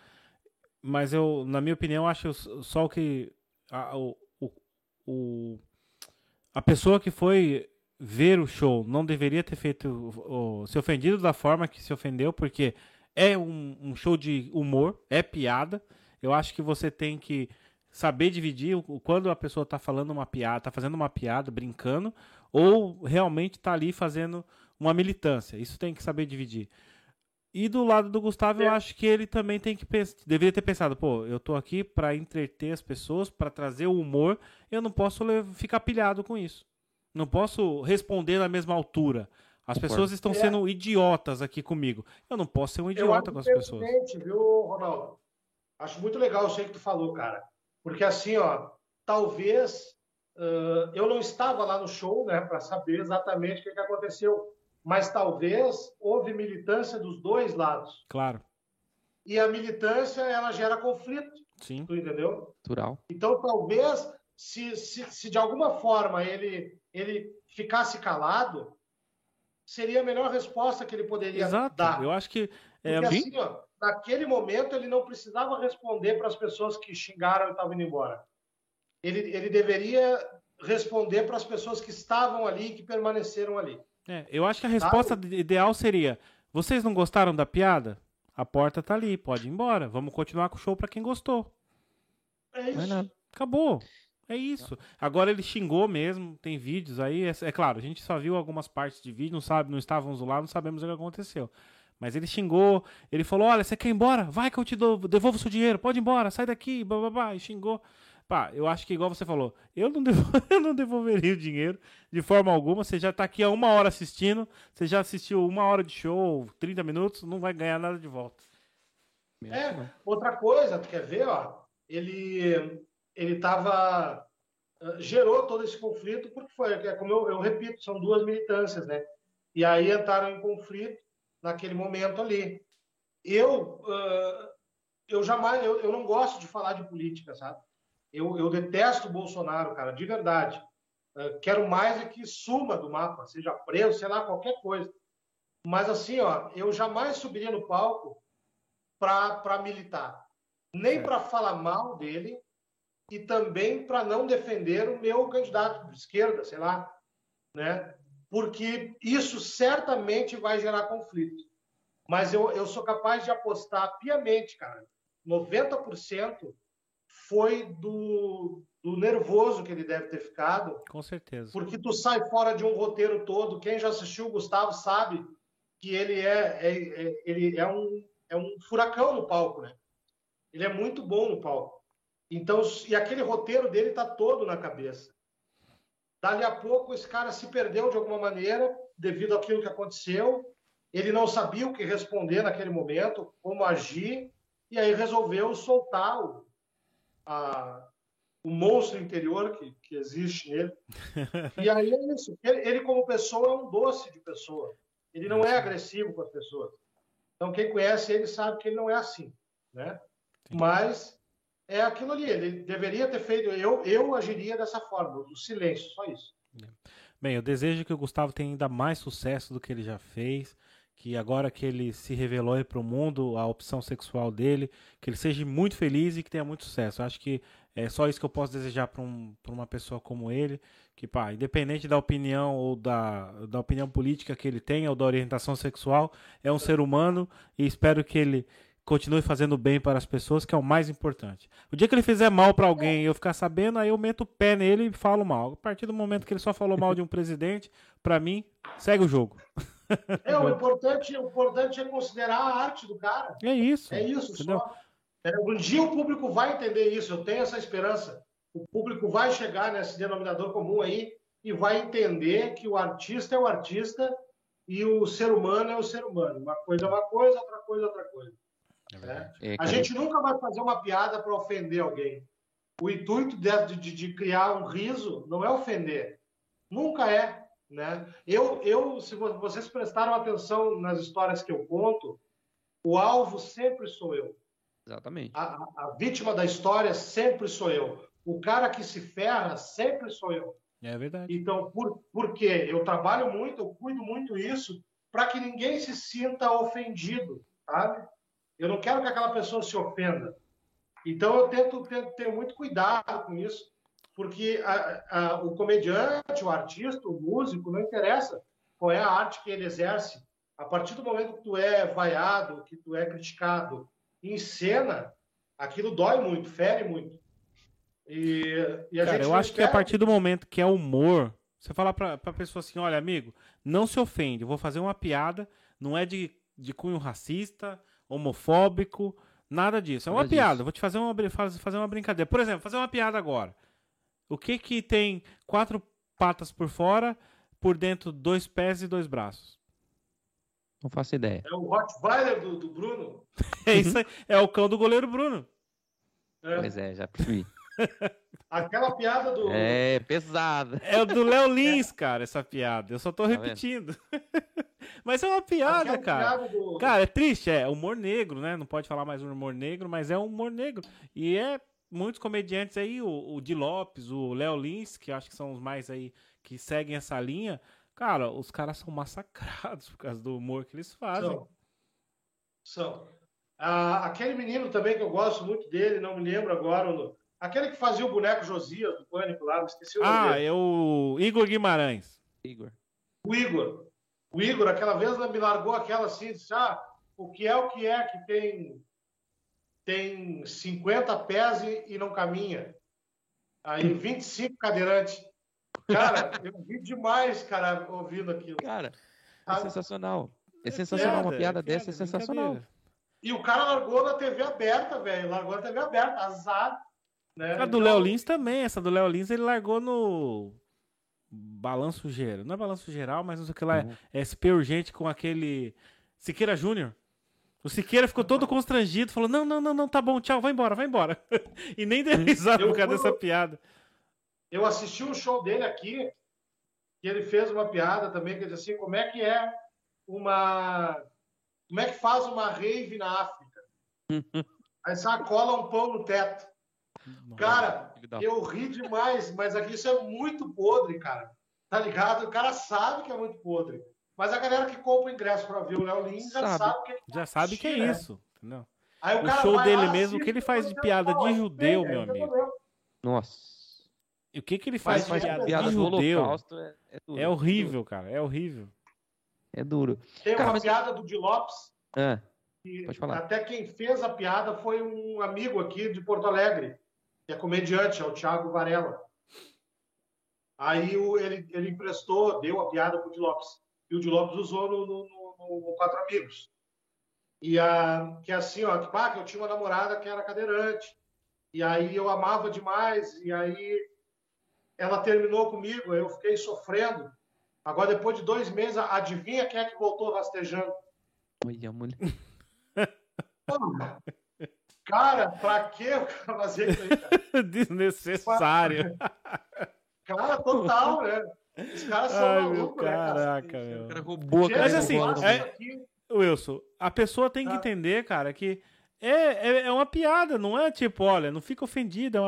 Mas eu, na minha opinião, acho só que. A, o, o, a pessoa que foi ver o show não deveria ter feito. O, se ofendido da forma que se ofendeu, porque é um, um show de humor, é piada. Eu acho que você tem que saber dividir o, quando a pessoa está falando uma piada, está fazendo uma piada, brincando, ou realmente está ali fazendo uma militância. Isso tem que saber dividir. E do lado do Gustavo, é. eu acho que ele também tem que pensar, deveria ter pensado, pô, eu tô aqui para entreter as pessoas, para trazer o humor, eu não posso ficar pilhado com isso. Não posso responder na mesma altura. As pessoas estão é. sendo idiotas aqui comigo. Eu não posso ser um idiota com as pessoas. viu, Ronaldo? Acho muito legal o que tu falou, cara. Porque assim, ó, talvez uh, eu não estava lá no show, né, para saber exatamente o que, que aconteceu, mas talvez houve militância dos dois lados. Claro. E a militância ela gera conflito. Sim. Tu entendeu? Natural. Então talvez se, se, se de alguma forma ele ele ficasse calado, seria a melhor resposta que ele poderia Exato. dar. Eu acho que é, Porque, assim, ó, naquele momento ele não precisava responder para as pessoas que xingaram e estavam indo embora. Ele, ele deveria responder para as pessoas que estavam ali e que permaneceram ali. É, eu acho que a resposta Sabe? ideal seria: vocês não gostaram da piada? A porta tá ali, pode ir embora. Vamos continuar com o show para quem gostou. É isso. Acabou. É isso. Agora ele xingou mesmo, tem vídeos aí. É, é, claro, a gente só viu algumas partes de vídeo, não sabe, não estávamos lá, não sabemos o que aconteceu. Mas ele xingou, ele falou: Olha, você quer ir embora? Vai que eu te dou, devolvo o seu dinheiro, pode ir embora, sai daqui, babá, e xingou. Pá, eu acho que igual você falou, eu não, devo, *laughs* eu não devolveria o dinheiro de forma alguma. Você já está aqui há uma hora assistindo, você já assistiu uma hora de show, 30 minutos, não vai ganhar nada de volta. É, outra coisa, tu quer ver, ó, ele ele tava ah, gerou todo esse conflito porque foi, é como eu, eu repito, são duas militâncias, né? E aí entraram em conflito naquele momento ali. Eu, uh, eu jamais, eu, eu não gosto de falar de política, sabe? Eu, eu detesto o Bolsonaro, cara, de verdade. Uh, quero mais é que suma do mapa, seja preso, sei lá, qualquer coisa. Mas assim, ó, eu jamais subiria no palco para militar, nem para falar mal dele e também para não defender o meu candidato de esquerda, sei lá, né? porque isso certamente vai gerar conflito. Mas eu, eu sou capaz de apostar piamente, cara. 90% foi do, do nervoso que ele deve ter ficado. Com certeza. Porque tu sai fora de um roteiro todo. Quem já assistiu o Gustavo sabe que ele é, é, é, ele é, um, é um furacão no palco, né? Ele é muito bom no palco. Então, e aquele roteiro dele tá todo na cabeça. Dali a pouco, esse cara se perdeu de alguma maneira devido àquilo que aconteceu. Ele não sabia o que responder naquele momento, como agir, e aí resolveu soltar o, a, o monstro interior que, que existe nele. *laughs* e aí é isso. Ele, ele, como pessoa, é um doce de pessoa. Ele não é agressivo com as pessoas. Então, quem conhece ele sabe que ele não é assim, né? Mas é aquilo ali. Ele deveria ter feito. Eu, eu agiria dessa forma, do silêncio, só isso. Bem, eu desejo que o Gustavo tenha ainda mais sucesso do que ele já fez. Que agora que ele se revelou para o mundo a opção sexual dele, que ele seja muito feliz e que tenha muito sucesso. Eu acho que é só isso que eu posso desejar para um, uma pessoa como ele. Que, pá, independente da opinião ou da, da opinião política que ele tenha ou da orientação sexual, é um ser humano e espero que ele continue fazendo bem para as pessoas, que é o mais importante. O dia que ele fizer mal para alguém e eu ficar sabendo, aí eu meto o pé nele e falo mal. A partir do momento que ele só falou mal de um presidente, para mim, segue o jogo. *laughs* *laughs* É, o importante, o importante é considerar a arte do cara. É isso. É isso entendeu? só. É, um dia o público vai entender isso, eu tenho essa esperança. O público vai chegar nesse denominador comum aí e vai entender que o artista é o artista e o ser humano é o ser humano. Uma coisa é uma coisa, outra coisa é outra coisa. É é, a gente nunca vai fazer uma piada para ofender alguém. O intuito de, de, de, criar um riso não é ofender. Nunca é. Né? Eu, eu, se vocês prestaram atenção nas histórias que eu conto, o alvo sempre sou eu. Exatamente. A, a, vítima da história sempre sou eu. O cara que se ferra sempre sou eu. É verdade. Então, por, por quê? Eu trabalho muito, eu cuido muito isso para que ninguém se sinta ofendido, sabe? Eu não quero que aquela pessoa se ofenda. Então, eu tento, tento ter muito cuidado com isso, porque a, a, o comediante, o artista, o músico, não interessa qual é a arte que ele exerce. A partir do momento que tu é vaiado, que tu é criticado em cena, aquilo dói muito, fere muito. E, e a Cara, gente eu acho que a partir do momento que é humor, você fala pra, pra pessoa assim, olha, amigo, não se ofende, eu vou fazer uma piada, não é de, de cunho racista, homofóbico, nada disso. É uma Nada disso. piada, eu vou te fazer uma, fazer uma brincadeira. Por exemplo, fazer uma piada agora. O que que tem quatro patas por fora, por dentro dois pés e dois braços? Não faço ideia. É o Rottweiler do, do Bruno. *laughs* É isso aí, é o cão do goleiro Bruno. né? Pois é, já percebi. *laughs* Aquela piada do. É pesada. É o do Léo *laughs* Lins, cara, essa piada. Eu só tô vendo? repetindo. Mas é uma piada, aquela cara. piada do- Cara, é triste, é humor negro, né? Não pode falar mais humor negro, mas é humor negro. E é muitos comediantes aí, o, o Di Lopes, o Léo Lins, que acho que são os mais aí que seguem essa linha. Cara, os caras são massacrados *laughs* por causa do humor que eles fazem. São. São. Ah, aquele menino também que eu gosto muito dele, não me lembro agora. o- Aquele que fazia o boneco Josias do Pânico lá, não esqueci o nome Ah, dele. é o Igor Guimarães. Igor. O Igor. O Igor, aquela vez, me largou aquela assim, disse, ah, o que é o que é que tem, tem 50 pés e, e não caminha? Aí 25 cadeirantes. Cara, eu ri demais, cara, ouvindo aquilo. Cara, é sensacional. É sensacional. Uma piada dessa é sensacional. brincadeira. E o cara largou na TV aberta, velho. Largou na TV aberta, azar. Né? A do Então, Léo Lins também. Essa do Léo Lins ele largou no balanço geral. Não é balanço geral, mas não sei o que lá. Uhum. É SP urgente com aquele Siqueira Júnior. O Siqueira ficou todo constrangido, falou: Não, não, não, não, tá bom, tchau, vai embora, vai embora. *laughs* e nem deu risada Eu por causa dessa piada. Eu assisti um show dele aqui, que ele fez uma piada também, que diz assim, como é que é uma... Como é que faz uma rave na África? *laughs* Aí você cola um pão no teto. Cara, eu ri demais, mas aqui isso é muito podre, cara. Tá ligado? O cara sabe que é muito podre. Mas a galera que compra o ingresso pra ver o Léo Lins já Sabe. sabe, que é Já sabe que é Né? isso. Entendeu? Aí O cara show dele mesmo, o que ele faz de piada de "Ó, judeu, meu amigo?" Nossa. E o que, que ele Mas faz de piada, piada de judeu? é, é duro. É horrível, cara. É horrível. É duro. Tem Cara, uma mas- piada do Di Lopes, Ah, que Pode falar. até quem fez a piada foi um amigo aqui de Porto Alegre, que é comediante, é o Thiago Varela. Aí o- ele, ele emprestou, deu a piada pro Di Lopes. O Di Lopes usou no, no- no- no Quatro Amigos. E a, que é assim, ó, que, pá, que eu tinha uma namorada que era cadeirante. E aí eu amava demais. E aí ela terminou comigo, eu fiquei sofrendo. Agora, depois de dois meses, adivinha quem é que voltou rastejando? olha, mulher. *laughs* Cara, pra que eu fazer isso aí, cara? *laughs* Desnecessário. Cara, total, né? Os caras são Ai, malucos, né, cara? caraca, O meu. cara roubou a Mas assim, é- Wilson, a pessoa tem que Ah. entender, cara, que é, é, é uma piada, não é tipo, olha, não fica ofendido, é uma